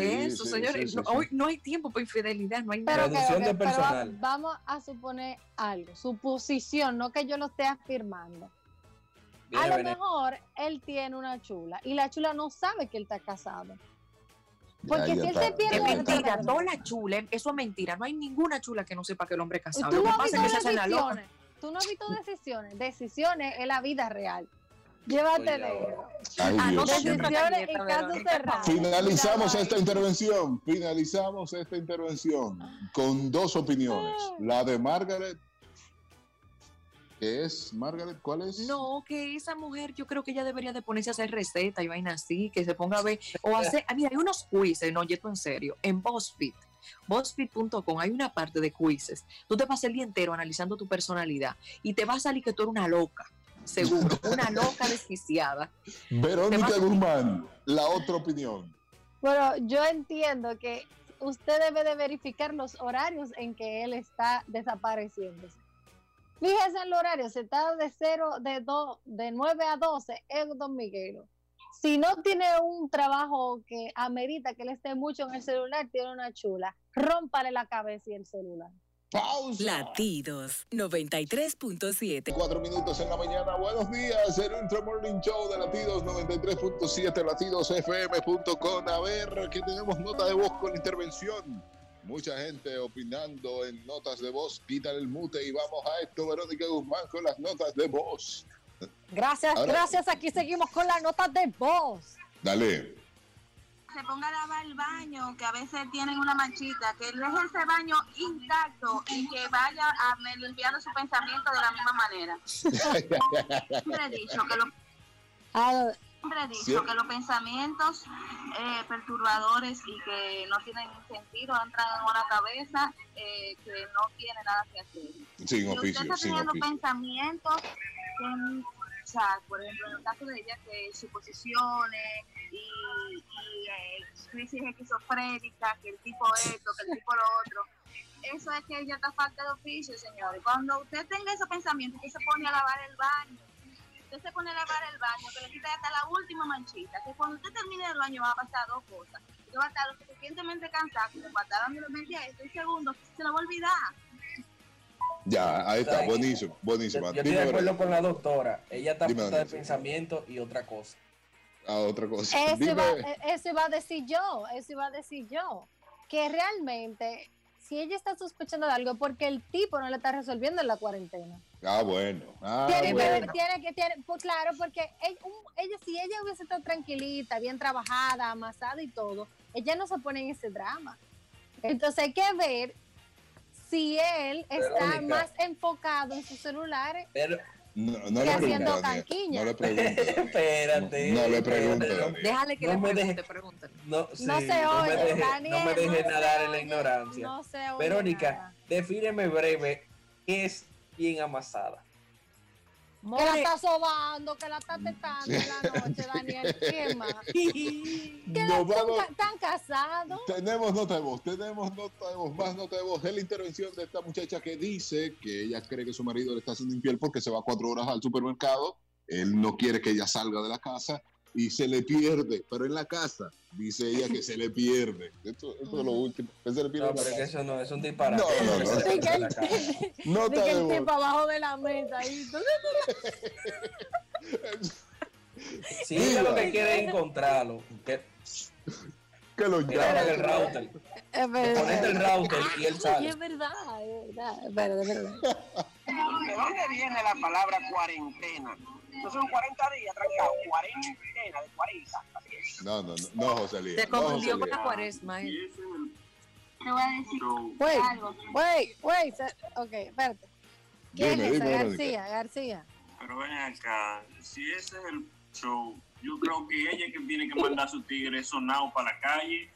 Sí, Eso, sí, señores. sí, sí, no, sí. Hoy no hay tiempo para infidelidad, no hay Pero, nada. pero vamos a suponer algo, suposición, no que yo lo esté afirmando. A lo mejor él tiene una chula y la chula no sabe que él está casado. Porque ya si él está, se pierde Es mentira, toda la chula, eso es mentira. No hay ninguna chula que no sepa que el hombre es casado. tú Lo no que has pasa visto es que se hacen la loca. decisiones. Tú no has visto decisiones. Decisiones es la vida real. Llévate Oye, de ahora. eso. Ay, Ah, Dios en. Finalizamos esta intervención, finalizamos esta intervención con dos opiniones. La de Margaret, que es, Margaret, ¿cuál es? No, que esa mujer, yo creo que ella debería de ponerse a hacer receta y vaina así, que se ponga a ver, o hacer, ah, mira, hay unos quizzes, no, yo en serio, en BuzzFeed, BuzzFeed.com, hay una parte de quizzes. Tú te pasas el día entero analizando tu personalidad y te va a salir que tú eres una loca, seguro, una loca desquiciada. Verónica Guzmán, la otra opinión. Pero yo entiendo que usted debe de verificar los horarios en que él está desapareciéndose. Fíjese en el horario, si está de 0, de, do- de 9 a 12, es Don Miguelo. Si no tiene un trabajo que amerita que él esté mucho en el celular, tiene una chula. Rómpale la cabeza y el celular. Pausa. Latidos 93.7. Cuatro minutos en la mañana. Buenos días. El Ultra Morning Show de Latidos 93.7, latidosfm.com. A ver, que tenemos nota de voz con intervención. Mucha gente opinando en notas de voz. Quítale el mute y vamos a esto. Verónica Guzmán con las notas de voz. Gracias, Ahora- gracias. Aquí seguimos con las notas de voz. Dale. Se ponga a lavar el baño, que a veces tienen una manchita, que deje ese baño intacto y que vaya a limpiando su pensamiento de la misma manera. Siempre he dicho que los Ah, siempre he dicho Siempre. que los pensamientos eh, perturbadores y que no tienen sentido entran en una cabeza eh, que no tiene nada que hacer. Sin Si usted está sin teniendo oficio. pensamientos, que, o sea, por ejemplo, en el caso de ella, que suposiciones y, y eh, crisis esquizofrénica, que el tipo esto, que el tipo lo otro, eso es que ella está falta de oficio, señores. Cuando usted tenga esos pensamientos, usted se pone a lavar el baño. Usted se pone a lavar el baño, que le quita hasta la última manchita. Que cuando usted termine el baño va a pasar dos cosas. Usted va a estar lo suficientemente cansado como para estar dándole mente a esto y segundo, se lo va a olvidar. Ya, ahí está. Buenísimo, Yo, buenísimo. yo estoy de acuerdo con la doctora. Ella está Dime, falta de pensamiento y otra cosa. Ah, otra cosa. Eso Dime. iba, eso iba a decir yo, eso iba a decir yo. Que realmente, si ella está sospechando de algo, porque el tipo no le está resolviendo en la cuarentena. Ah, bueno. Ah, tiene, bueno. que, tiene que, tiene, pues claro, porque ella, un- ella, si ella hubiese estado tranquilita, bien trabajada, amasada y todo, ella no se pone en ese drama. Entonces hay que ver si él está Verónica. más enfocado en sus celulares Pero, No, no que le haciendo canquiña. No le pregunto. Espérate. No, no le pregunto. Déjale que No le me pregunte, deje- pregúntale. No, sí, No se no me oye, deje, Daniel, no me deje nadar en la oye, ignorancia. no se oye Verónica, nada. defíneme breve qué es bien amasada. Que la está sobando, que la está tetando en la noche, Daniel. ¿Qué más? Que Nos no vamos. están, están casados. Tenemos nota de voz, tenemos nota de voz, más nota de voz. Es la intervención de esta muchacha que dice que ella cree que su marido le está haciendo infiel porque se va cuatro horas al supermercado. Él no quiere que ella salga de la casa y se le pierde, pero en la casa dice ella que se le pierde. Esto, esto es lo último. que se le pierde No, pero es que eso no es un disparate. No, no, no. De que el, La casa. de Nota que de el voz. tipo abajo de la mesa. ahí. Si ella lo que quiere es encontrarlo, que, Que lo hagan el llame. router. Es verdad. el router y él Sí, sale. es verdad, es verdad. Es verdad, es verdad. ¿De dónde viene la palabra cuarentena? No son 40 días, trancado. Cuarentena de 40. Así es. No, no, no, no, José Lía. Se no, confundió con la cuaresma. Eh. ese es el Te voy a decir show. Wait, algo. wait, wait. Ok, espérate. ¿Quién Dime, es dime, esa? Verónica. García, García. Pero ven acá, si ese es el show, yo creo que ella es que tiene que mandar a su tigre sonado para la calle,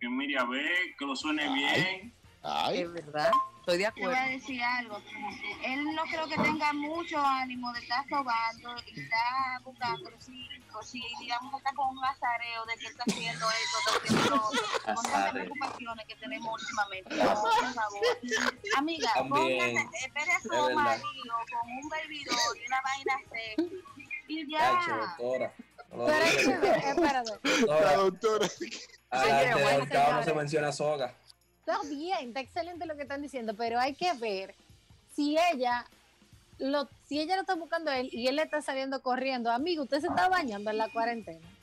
que mire a ver, que lo suene Ay. bien. Ay, Es verdad, estoy de Te voy a acuerdo. decir algo. Él no creo que tenga mucho ánimo de estar robando y está buscando si, si digamos está con un azareo de que está haciendo esto, está haciendo lo otro, con tantas Azareo. preocupaciones que tenemos últimamente. No, por favor. Amiga, póngase, espere a su marido con un baby doll y una vaina sexy. Y ya. doctora. No lo Pero espérate, la Doctora, doctora. adelante, ahorcado no se menciona soga. Está bien, está excelente lo que están diciendo, pero hay que ver si ella lo, si ella lo está buscando a él y él le está saliendo corriendo, amigo, usted se está bañando en la cuarentena.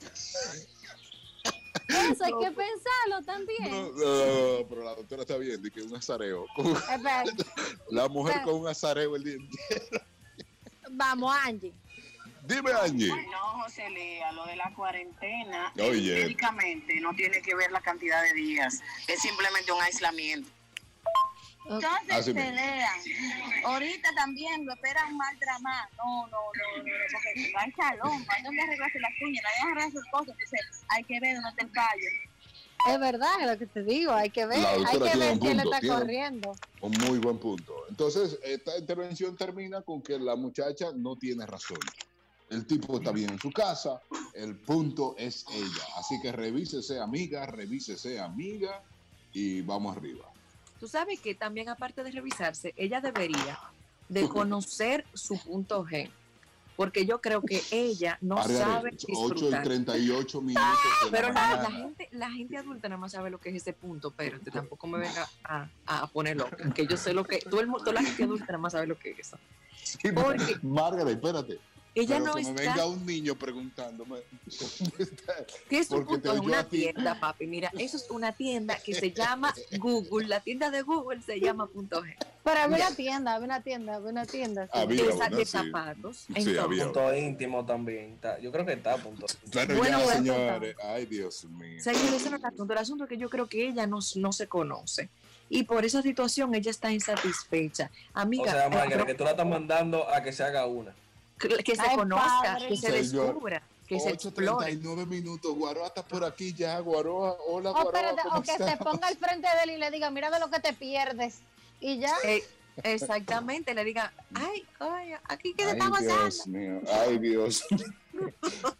Eso hay que pensarlo también. No, no, pero la doctora está bien, de que un azareo. La mujer Espera. con un azareo el día entero. vamos, Angie. Dime, Angie. No, José Lea, lo de la cuarentena, Oye. médicamente no tiene que ver la cantidad de días, es simplemente un aislamiento. Entonces Así se mismo. lean. Ahorita también lo esperan mal drama. No, no, no, no, no, porque no hay salón, no hay donde arreglarse las uñas, no hay donde arreglarse sus cosas. Entonces hay que ver dónde está el fallo. Es verdad, es lo que te digo, hay que ver, hay que ver quién le está corriendo. Un muy buen punto. Entonces, esta intervención termina con que la muchacha no tiene razón. El tipo está bien en su casa, el punto es ella. Así que revísese, amiga, revísese, amiga, y vamos arriba. Tú sabes que también aparte de revisarse, ella debería de conocer su punto G. Porque yo creo que ella no Margaret, sabe 8 y disfrutar. 38 minutos. de Pero la gente, la gente adulta nada más sabe lo que es ese punto, espérate, tampoco me venga a, a poner loco, que yo sé lo que, todo el, toda la gente adulta nada más sabe lo que es eso. Sí, porque- Margaret, espérate. Ella Pero no que me está, venga un niño preguntándome. ¿qué es un punto? Es una tienda, papi, mira, eso es una tienda que se llama Google, la tienda de Google se llama punto G. Pero había una tienda, había una tienda, había una tienda. sí. Había de, sa- una, de zapatos. Sí, Entonces, había. Punto íntimo también. está- Yo creo que está a punto. Pero Bueno, ya, señores. Ay, Dios mío. Señores, ese no es el asunto. El asunto es que yo creo que ella no, no se conoce. Y por esa situación ella está insatisfecha. Amiga, O sea, eh, Margaret, que tú la estás mandando a que se haga una. Que, se Ay, conozca, padre. que se descubra, que se explore. 8.39 minutos. Guaroa está por aquí ya. Guaroa, hola, O, Guaroa. Oh, espérate, ¿cómo o que estás? se ponga al frente de él y le diga, mira de lo que te pierdes. Y ya. Eh, exactamente, le diga, ay, ay, aquí qué te está pasando. Dios mío. Ay, Dios.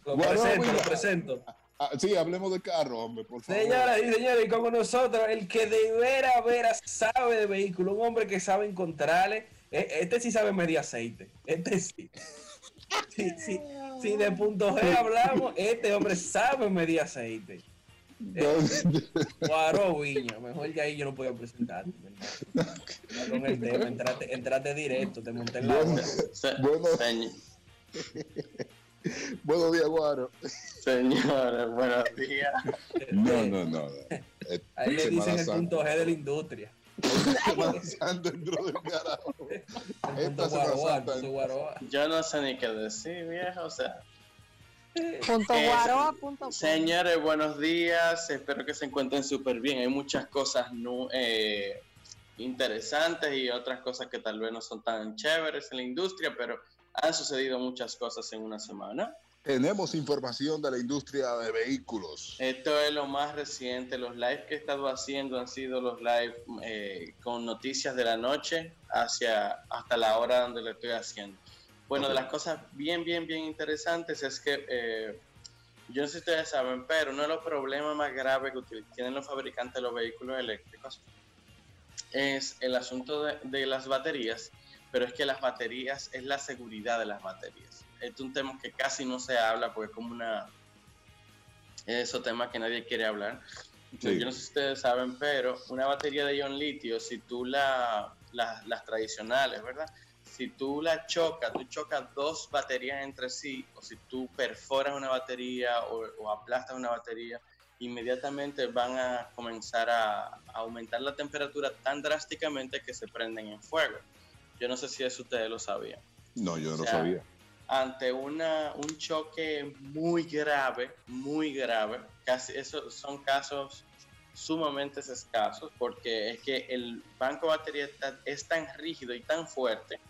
Lo Bueno, presento, mira. lo presento. Ah, sí, hablemos de carro, hombre, por favor. Señoras y señores, y como nosotros, el que de veras, veras sabe de vehículo, un hombre que sabe encontrarle, eh, este sí sabe medir aceite, este sí. Sí, sí. Si de punto G hablamos, este hombre sabe medir aceite. Guaro Viña, mejor que ahí yo no podía presentarte. Con el tema, entraste, entraste directo, te monté en la Bueno. Se- Bueno. Buenos días, Guaro. señores, buenos días. No, no, no. no. Eh, Ahí le Semana dicen el Santa. punto G de la industria. Semana Santa entró del carajo. El Esta punto Semana Santa. punto Guaroa. Yo no sé ni qué decir, viejo. O sea, Punto Eh, guaroa, punto señores, buenos días. Espero que se encuentren súper bien. Hay muchas cosas eh, interesantes y otras cosas que tal vez no son tan chéveres en la industria, pero han sucedido muchas cosas en una semana. Tenemos información de la industria de vehículos. Esto es lo más reciente. Los live que he estado haciendo han sido los live eh, con noticias de la noche hacia hasta la hora donde lo estoy haciendo. Bueno, de las cosas bien, bien, bien interesantes es que eh, yo no sé si ustedes saben, pero uno de los problemas más graves que tienen los fabricantes de los vehículos eléctricos es el asunto de, de las baterías, pero es que las baterías es la seguridad de las baterías. Este es un tema que casi no se habla porque es como una esos temas que nadie quiere hablar. Sí. Yo no sé si ustedes saben, pero una batería de ion litio, si tú la, la- las tradicionales, ¿verdad? Si tú la chocas, tú chocas dos baterías entre sí, o si tú perforas una batería o, o aplastas una batería, inmediatamente van a comenzar a, a aumentar la temperatura tan drásticamente que se prenden en fuego. Yo no sé si eso ustedes lo sabían No, yo no O sea, sabía. Ante una, un choque muy grave, muy grave, casi esos son casos sumamente escasos porque es que el banco de batería es tan rígido y tan fuerte,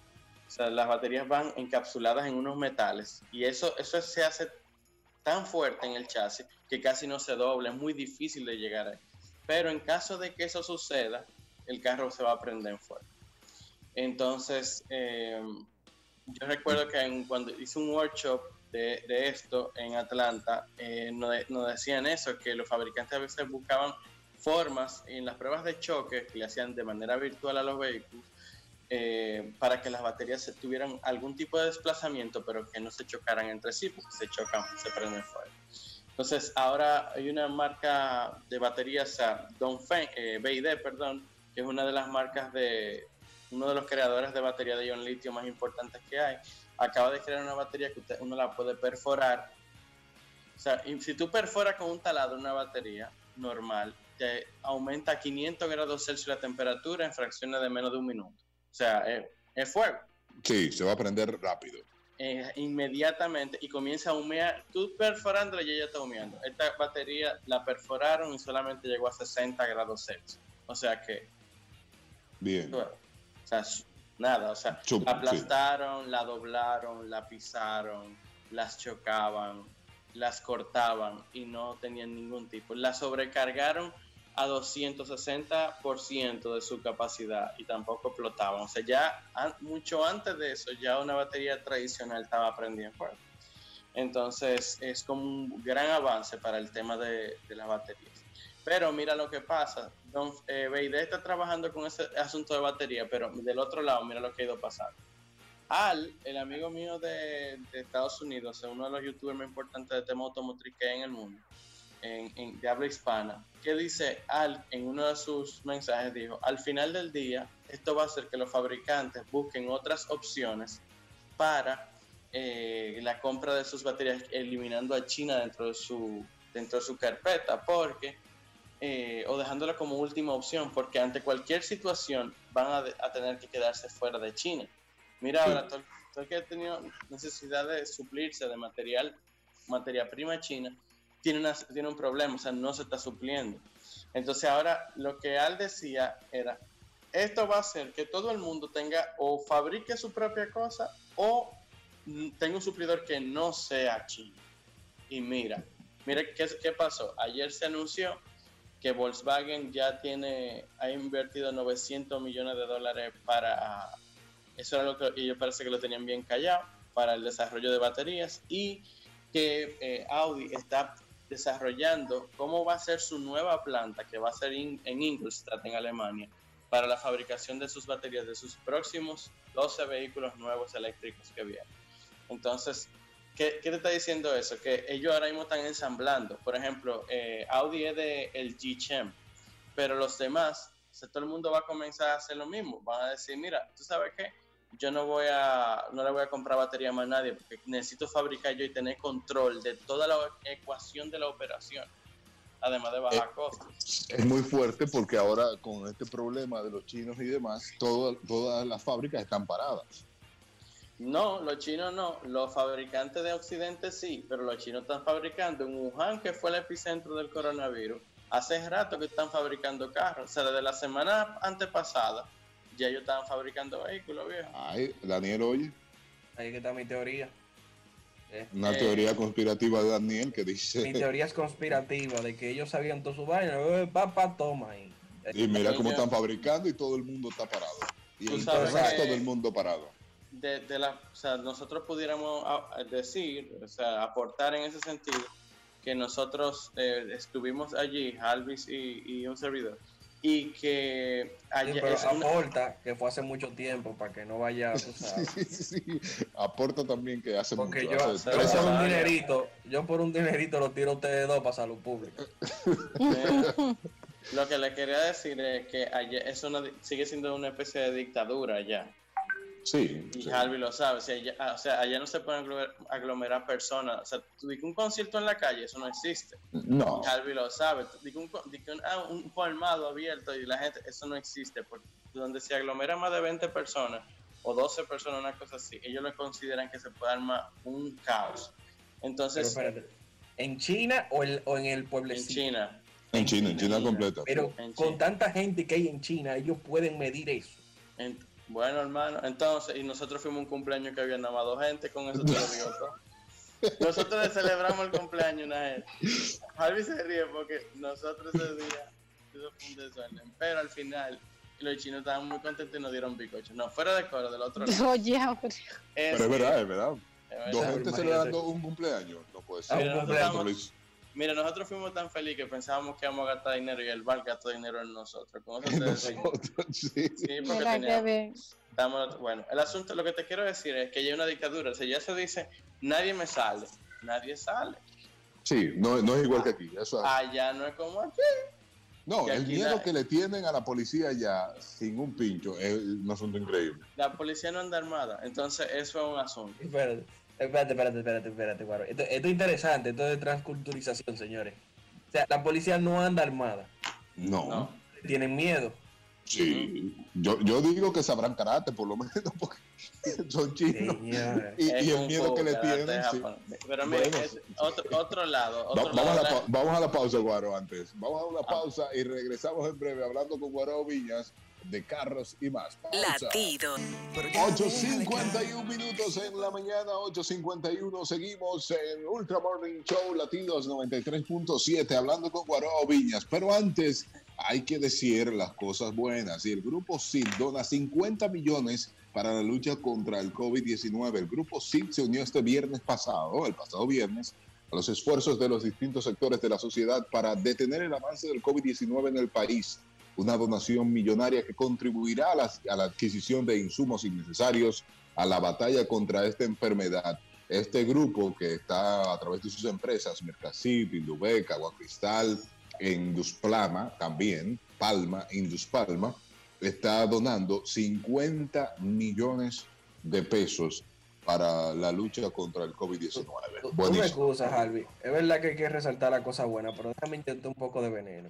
o sea, las baterías van encapsuladas en unos metales y eso, eso se hace tan fuerte en el chasis que casi no se dobla, es muy difícil de llegar ahí. pero en caso de que eso suceda, el carro se va a prender en fuego. Entonces, eh, yo recuerdo que en- cuando hice un workshop de, de esto en Atlanta, eh, nos, de- nos decían eso, que los fabricantes a veces buscaban formas en las pruebas de choque que le hacían de manera virtual a los vehículos eh, para que las baterías tuvieran algún tipo de desplazamiento, pero que no se chocaran entre sí, porque se chocan, se prenden fuego. Entonces, ahora hay una marca de baterías, a Dongfeng, eh, BYD, perdón, que es una de las marcas de uno de los creadores de batería de ion litio más importantes que hay. Acaba de crear una batería que usted, uno la puede perforar. O sea, si tú perforas con un taladro una batería normal, te aumenta a 500 grados Celsius la temperatura en fracciones de menos de un minuto. O sea, es, es fuego Sí, se va a prender rápido. eh, inmediatamente y comienza a humear. Tú perforándola y ella está humeando. Esta batería la perforaron y solamente llegó a 60 grados Celsius. O sea que, Bien. o sea, nada, o sea, Chup, aplastaron, la doblaron, la pisaron, las chocaban, las cortaban y no tenían ningún tipo. La sobrecargaron a 260% de su capacidad y tampoco explotaban. O sea, ya an- mucho antes de eso, ya una batería tradicional estaba prendida en fuego. Entonces, es como un gran avance para el tema de, de las baterías. Pero mira lo que pasa. Don eh, BYD está trabajando con ese asunto de batería, pero del otro lado, mira lo que ha ido pasando. Al, el amigo mío de, Estados Unidos, es uno de los youtubers más importantes de tema automotriz que hay en el mundo, en- de habla hispana, que dice, Al, en uno de sus mensajes, dijo, al final del día, esto va a hacer que los fabricantes busquen otras opciones para eh, la compra de sus baterías, eliminando a China dentro de su, dentro de su carpeta, porque, eh, o dejándola como última opción, porque ante cualquier situación van a, de- a tener que quedarse fuera de China. Mira, ahora, el que ha tenido necesidad de suplirse de material, materia prima china, tiene, una, tiene un problema, o sea, no se está supliendo. Entonces ahora lo que Al decía era, esto va a hacer que todo el mundo tenga o fabrique su propia cosa o mm, tenga un suplidor que no sea chino. Y mira, mira qué, qué pasó. Ayer se anunció que Volkswagen ya tiene, ha invertido 900 millones de dólares para, eso era lo que ellos parece que lo tenían bien callado, para el desarrollo de baterías y que eh, Audi está desarrollando cómo va a ser su nueva planta, que va a ser in- en Ingolstadt, en Alemania, para la fabricación de sus baterías de sus próximos 12 vehículos nuevos eléctricos que vienen. Entonces, ¿qué, qué te está diciendo eso? Que ellos ahora mismo están ensamblando. Por ejemplo, eh, Audi es de el G-Chem, pero los demás, o sea, todo el mundo va a comenzar a hacer lo mismo. Van a decir, mira, ¿tú sabes qué? Yo no voy a, no le voy a comprar batería más a nadie porque necesito fabricar yo y tener control de toda la ecuación de la operación, además de bajar Eh, costos. Es muy fuerte porque ahora con este problema de los chinos y demás, todo- todas las fábricas están paradas. No, los chinos no, los fabricantes de Occidente sí, pero los chinos están fabricando en Wuhan, que fue el epicentro del coronavirus. Hace rato que están fabricando carros, o sea, desde la semana antepasada ya ellos estaban fabricando vehículos, viejo. Ay, Daniel, oye, Ahí que está mi teoría. Una Eh, teoría conspirativa de Daniel que dice, Mi teoría es conspirativa de que ellos sabían todo su vaina. Eh, Papá, toma ahí. y mira cómo están fabricando y todo el mundo está parado. Y el resto que- del mundo parado. De, de la, o sea, nosotros pudiéramos a- a decir, o sea, aportar en ese sentido, que nosotros eh, estuvimos allí, Alvis y, y un servidor, y que Sí, ayer, pero es una- aporta que fue hace mucho tiempo para que no vaya, tú sabes. Sí, sí, sí. Aporta también que hace Porque mucho. yo, hace yo tres por un dinerito, yo por un dinerito lo tiro a ustedes dos para salud pública. Lo que le quería decir es que allá es una, sigue siendo una especie de dictadura allá. Sí, Y sí. Harvey lo sabe. O sea, allá, ah, o sea, allá no se pueden aglomer- aglomerar personas. O sea, tú dices un concierto en la calle, eso no existe. No. Y Harvey lo sabe. Tú dices un, un, ah, un colmado abierto y la gente, eso no existe. Porque donde se aglomeran más de 20 personas o 12 personas, una cosa así, ellos lo consideran que se puede armar un caos. Pero Entonces, espérate, ¿en China o, el- o en el en pueblecito? China, En China, en China completa. Pero En con China. tanta gente que hay en China, ellos pueden medir eso. En- bueno, hermano, entonces, y nosotros fuimos un cumpleaños que había nada más dos gente, con eso te lo digo todo. Nosotros le celebramos el cumpleaños una gente. Harvey se ríe porque nosotros ese día todo fue un desorden. Pero al final, los chinos estaban muy contentos y nos dieron bizcocho. No, fuera de coro, del otro lado. Oye. Pero es verdad, es verdad. Es Dos gente celebrando un cumpleaños. No puede ser. Mira, nosotros Mira, nosotros fuimos tan felices que pensábamos que íbamos a gastar dinero y el bar gastó dinero en nosotros. Te decimos. Nosotros, sí. Sí, porque teníamos-. Estamos- bueno, el asunto, lo que te quiero decir es que ya hay una dictadura. O sea, ya se dice, nadie me sale. Nadie sale. Sí, no, no es igual que aquí. Eso es- Allá no es como aquí. no, el miedo la- que le tienen a la policía ya sin un pincho es un asunto increíble. La policía no anda armada. Entonces, eso es un asunto. Espérate, espérate, espérate, espérate, espérate, Guaro. Esto, esto es interesante, esto es de transculturización, señores. O sea, la policía no anda armada, No. tienen miedo. Sí. Yo, yo digo que sabrán karate, por lo menos, porque son chinos. Señores. Y, y el miedo que le tienen. sí. Pero mira, Bueno, es otro, otro lado. Va- Otro vamos, a lado la, la- vamos a la pausa, Guaro, antes. Vamos a una pausa y regresamos en breve hablando con Guaro Viñas de carros y más. Pausa. Latido. 8.51 minutos en la mañana, 8.51. Seguimos en Ultra Morning Show Latidos 93.7, hablando con Guaro Viñas. Pero antes hay que decir las cosas buenas. Y el grupo SID dona 50 millones para la lucha contra el COVID-19. El grupo SID se unió este viernes pasado, el pasado viernes, a los esfuerzos de los distintos sectores de la sociedad para detener el avance del COVID-19 en el país. Una donación millonaria que contribuirá a la, a la adquisición de insumos innecesarios a la batalla contra esta enfermedad. Este grupo que está a través de sus empresas, Mercasit, Indubeca, Agua Cristal, Indusplama también, Palma, Induspalma, está donando 50 millones de pesos para la lucha contra el COVID-19. Tú me excusas, Harvey. Es verdad que hay que resaltar la cosa buena, pero déjame intentar un poco de veneno.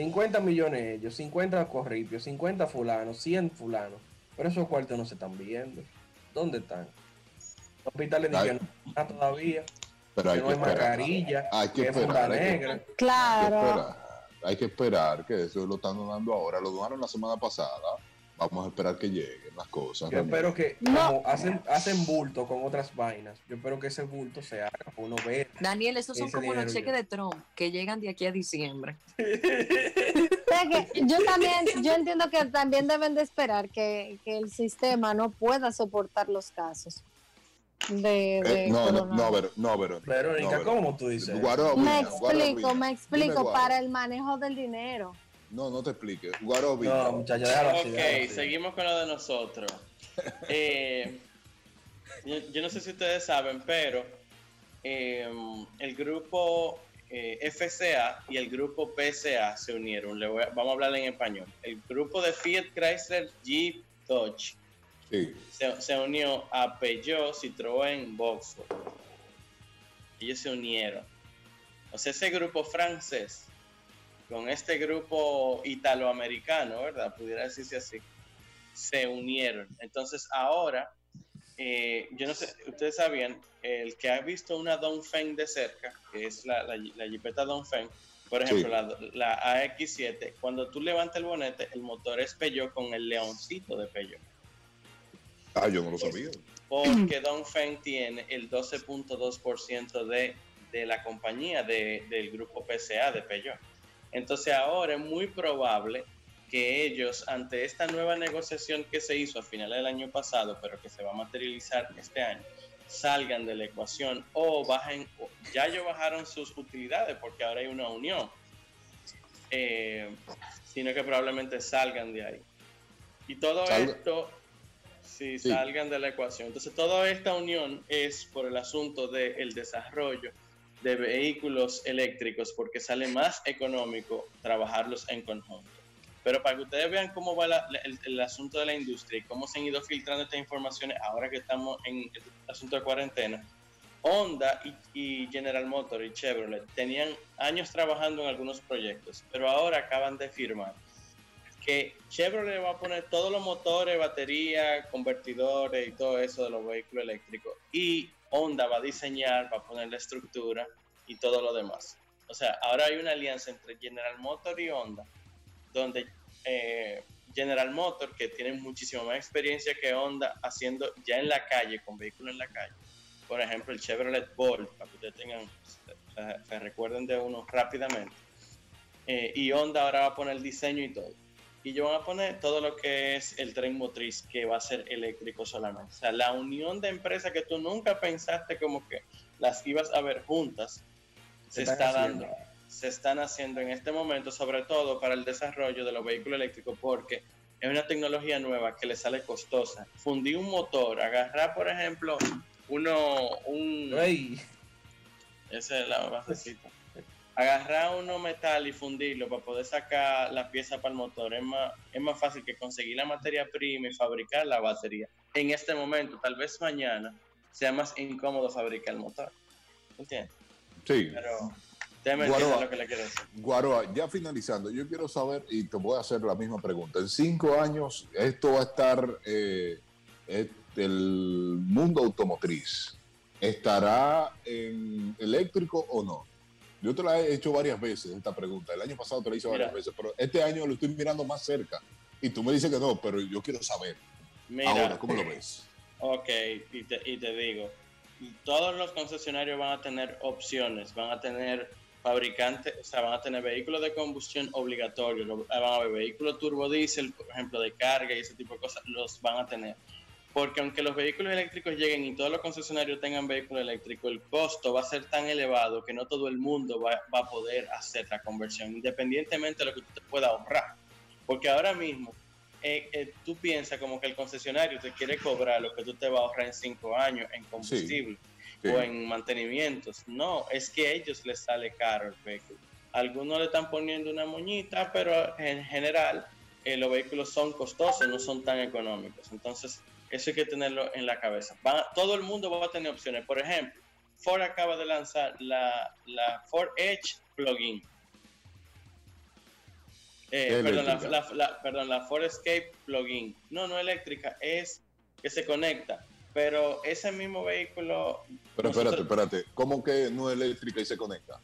50 millones ellos, 50 corripios, 50 fulanos, 100 fulanos. Pero esos cuartos no se están viendo. ¿Dónde están? Los hospitales dicen no está todavía, Pero hay que no que hay esperar. mascarilla, Hay que que esperar. hay que- negra. Hay que Claro. esperar. Hay que esperar que eso lo están donando ahora. Lo donaron la semana pasada. Vamos a esperar que lleguen las cosas. Yo espero que, No. como hacen, hacen bulto con otras vainas, yo espero que ese bulto se haga, para uno ver. Daniel, esos son como los cheques yo. de Trump que llegan de aquí a diciembre. O sea que yo también, yo entiendo que también deben de esperar que, que el sistema no pueda soportar los casos de, de Eh, no, no, corona. no, Ver- no, Verónica. Verónica, no, ¿cómo tú dices? Me explico, me explico, para el manejo del dinero. No, no te expliques. Guaro Viñas. No, muchacha, déjalo así. Ok, déjalo así. seguimos con lo de nosotros. Eh, yo, yo no sé si ustedes saben, pero eh, el grupo eh, FCA y el grupo PCA se unieron. Le voy a- vamos a hablar en español. El grupo de Fiat Chrysler Jeep Dodge Sí. se, se unió a Peugeot, Citroën, Volkswagen. Ellos se unieron. O sea, ese grupo francés con este grupo italoamericano, ¿verdad? Pudiera decirse así, se unieron. Entonces ahora, eh, yo no sé, ustedes sabían, el que ha visto una Dongfeng de cerca, que es la, la, la Jeepeta Dongfeng, por ejemplo, Sí. la, la AX7, cuando tú levantas el bonete, el motor es Peugeot con el leoncito de Peugeot. Ah, yo no lo sabía. Porque Dongfeng tiene el 12.2% de, de la compañía de- del grupo PCA de Peugeot. Entonces ahora es muy probable que ellos, ante esta nueva negociación que se hizo a finales del año pasado, pero que se va a materializar este año, salgan de la ecuación o bajen, ya ellos bajaron sus utilidades porque ahora hay una unión, Eh, sino que probablemente salgan de ahí. Y todo esto, si Sí. salgan de la ecuación. Entonces, toda esta unión es por el asunto del desarrollo de vehículos eléctricos, porque sale más económico trabajarlos en conjunto. Pero para que ustedes vean cómo va el, asunto de la industria y cómo se han ido filtrando estas informaciones ahora que estamos en el asunto de cuarentena, Honda y, y General Motors y Chevrolet tenían años trabajando en algunos proyectos, pero ahora acaban de firmar que Chevrolet va a poner todos los motores, batería, convertidores y todo eso de los vehículos eléctricos. Y Honda va a diseñar, va a poner la estructura y todo lo demás. O sea, ahora hay una alianza entre General Motors y Honda, donde eh, General Motors, que tiene muchísima más experiencia que Honda haciendo ya en la calle, con vehículos en la calle. Por ejemplo, el Chevrolet Bolt, para que ustedes tengan, se, se recuerden de uno rápidamente eh, y Honda ahora va a poner el diseño y todo. Y ellos van a poner todo lo que es el tren motriz, que va a ser eléctrico solamente. O sea, la unión de empresas que tú nunca pensaste como que las ibas a ver juntas, se está haciendo. dando, se están haciendo en este momento, sobre todo para el desarrollo de los vehículos eléctricos, porque es una tecnología nueva que le sale costosa. Fundir un motor, agarrar, por ejemplo, uno, un... Esa es la basecita. Agarrar uno metal y fundirlo para poder sacar la pieza para el motor es más, es más fácil que conseguir la materia prima y fabricar la batería. En este momento, tal vez mañana, sea más incómodo fabricar el motor. ¿Entiendes? Sí. Pero Guaroa. lo que le quiero decir. Guaroa, ya finalizando, yo quiero saber, y te voy a hacer la misma pregunta. En cinco años, esto va a estar, eh, el mundo automotriz, ¿estará en eléctrico o no? Yo te la he hecho varias veces esta pregunta. El año pasado te la hice varias Mira. veces, pero este año lo estoy mirando más cerca. Y tú me dices que no, pero yo quiero saber. Mira, Ahora, ¿cómo lo ves? Ok, y te, y te digo, todos los concesionarios van a tener opciones, van a tener fabricantes, o sea, van a tener vehículos de combustión obligatorios, lo- van a haber vehículos turbodiesel, por ejemplo, de carga y ese tipo de cosas, los van a tener. Porque aunque los vehículos eléctricos lleguen y todos los concesionarios tengan vehículo eléctrico, el costo va a ser tan elevado que no todo el mundo va, va a poder hacer la conversión, independientemente de lo que tú te puedas ahorrar. Porque ahora mismo, eh, eh, tú piensas como que el concesionario te quiere cobrar lo que tú te vas a ahorrar en cinco años en combustible sí. o en mantenimientos. No, es que a ellos les sale caro el vehículo. Algunos le están poniendo una moñita, pero en general eh, los vehículos son costosos, no son tan económicos. Entonces, eso hay que tenerlo en la cabeza. Va- todo el mundo va a tener opciones. Por ejemplo, Ford acaba de lanzar la, la Ford Edge Plug-in. Eh, perdón, la, eléctrica. la- la- perdón, la Ford Escape Plug-in. No, no eléctrica, es que se conecta. Pero ese mismo vehículo Pero nosotros- espérate, espérate. ¿Cómo que no es eléctrica y se conecta?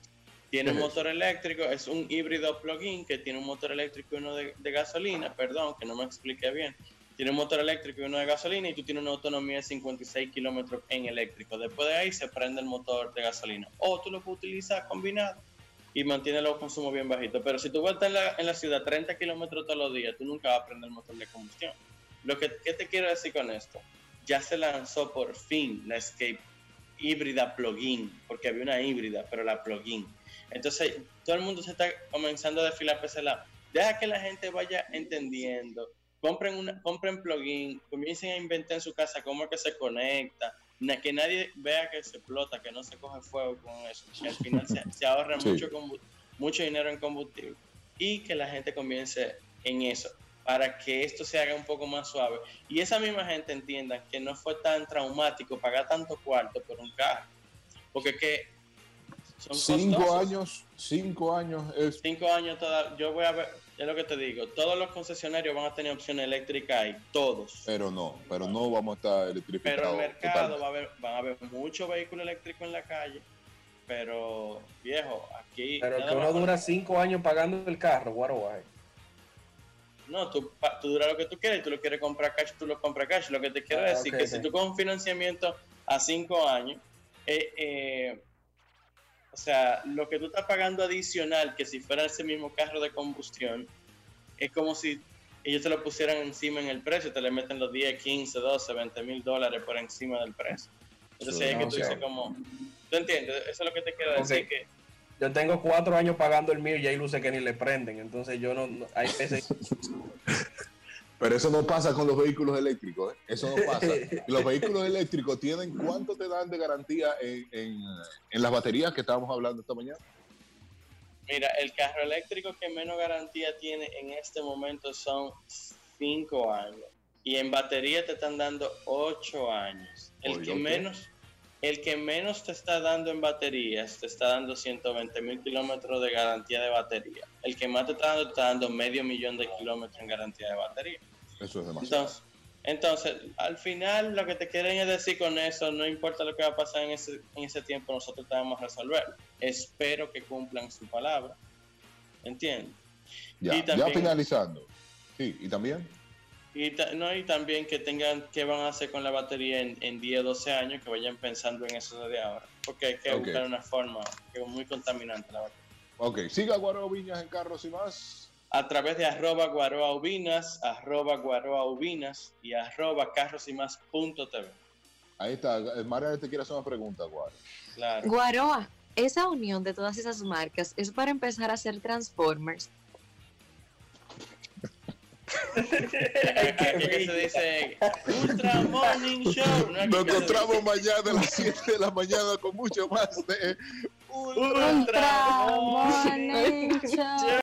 tiene un ¿Qué es motor eléctrico, es un híbrido plug-in que tiene un motor eléctrico y uno de, de gasolina, perdón, que no me expliqué bien. Tiene un motor eléctrico y uno de gasolina y tú tienes una autonomía de 56 kilómetros en eléctrico. Después de ahí se prende el motor de gasolina. O tú lo puedes utilizar combinado y mantiene los consumos bien bajitos. Pero si tú vas a en la, en la ciudad 30 kilómetros todos los días, tú nunca vas a prender el motor de combustión. Lo que ¿qué te quiero decir con esto? Ya se lanzó por fin la Escape híbrida plug-in, porque había una híbrida, pero la plug-in. Entonces, todo el mundo se está comenzando a desfilar por ese lado. Deja que la gente vaya entendiendo. Compren, una, compren plugin, comiencen a inventar en su casa cómo es que se conecta, que nadie vea que se explota, que no se coge fuego con eso. Y al final se, se ahorra Sí. mucho, mucho dinero en combustible. Y que la gente comience en eso, para que esto se haga un poco más suave. Y esa misma gente entienda que no fue tan traumático pagar tanto cuarto por un carro. Porque que son Cinco costosos. años, cinco años es Cinco años, toda, yo voy a ver, es lo que te digo, todos los concesionarios van a tener opción eléctrica ahí, todos. Pero no, pero no vamos a estar electrificados. Pero el mercado va a haber, van a haber muchos vehículos eléctricos en la calle, pero viejo, aquí... Pero que uno dura cinco años pagando el carro, guaroguay. No, tú, tú duras lo que tú quieres, tú lo quieres comprar cash, tú lo compras cash. Lo que te quiero Ah, decir ok, que si tú con un financiamiento a cinco años, eh, eh, o sea, lo que tú estás pagando adicional, que si fuera ese mismo carro de combustión, es como si ellos te lo pusieran encima en el precio, te le meten los 10, 15, 12, 20 mil dólares por encima del precio. Entonces Sí, es que tú dices como, ¿tú entiendes? Eso es lo que te quiero decir, que Yo tengo cuatro años pagando el mío y hay luces que ni le prenden. Entonces yo no, no- hay veces Pero eso no pasa con los vehículos eléctricos, ¿eh? Eso no pasa. los vehículos eléctricos tienen cuánto te dan de garantía en, en- en las baterías que estábamos hablando esta mañana. Mira, el carro eléctrico que menos garantía tiene en este momento son 5 años. Y en batería te están dando 8 años. El Oye, que menos el que menos te está dando en baterías te está dando 120 mil kilómetros de garantía de batería. El que más te está dando te está dando medio millón de kilómetros en garantía de batería. Eso es demasiado. Entonces, entonces, al final lo que te quieren es decir con eso, no importa lo que va a pasar en ese, en ese tiempo, nosotros te vamos a resolver. Espero que cumplan su palabra. ¿Entiendes? ya, y ya también- finalizando. Sí, y también. Y, ta- no, y también que tengan qué van a hacer con la batería en, en 10, 12 años, que vayan pensando en eso desde ahora. Porque hay que buscar una forma que es muy contaminante la batería. Ok, siga Guaro Viñas en carros y más. A través de arroba guaroa ubinas, arroba guaroa ubinas y arroba carros y más punto TV. Ahí está. Eh, María te quiere hacer una pregunta, Guaro. Claro. Guaroa, esa unión de todas esas marcas es para empezar a hacer Transformers. Aquí que se dice Ultra Morning Show. ¿no? Nos encontramos mañana a las 7 de la mañana con mucho más de Ultra Morning Morning Show.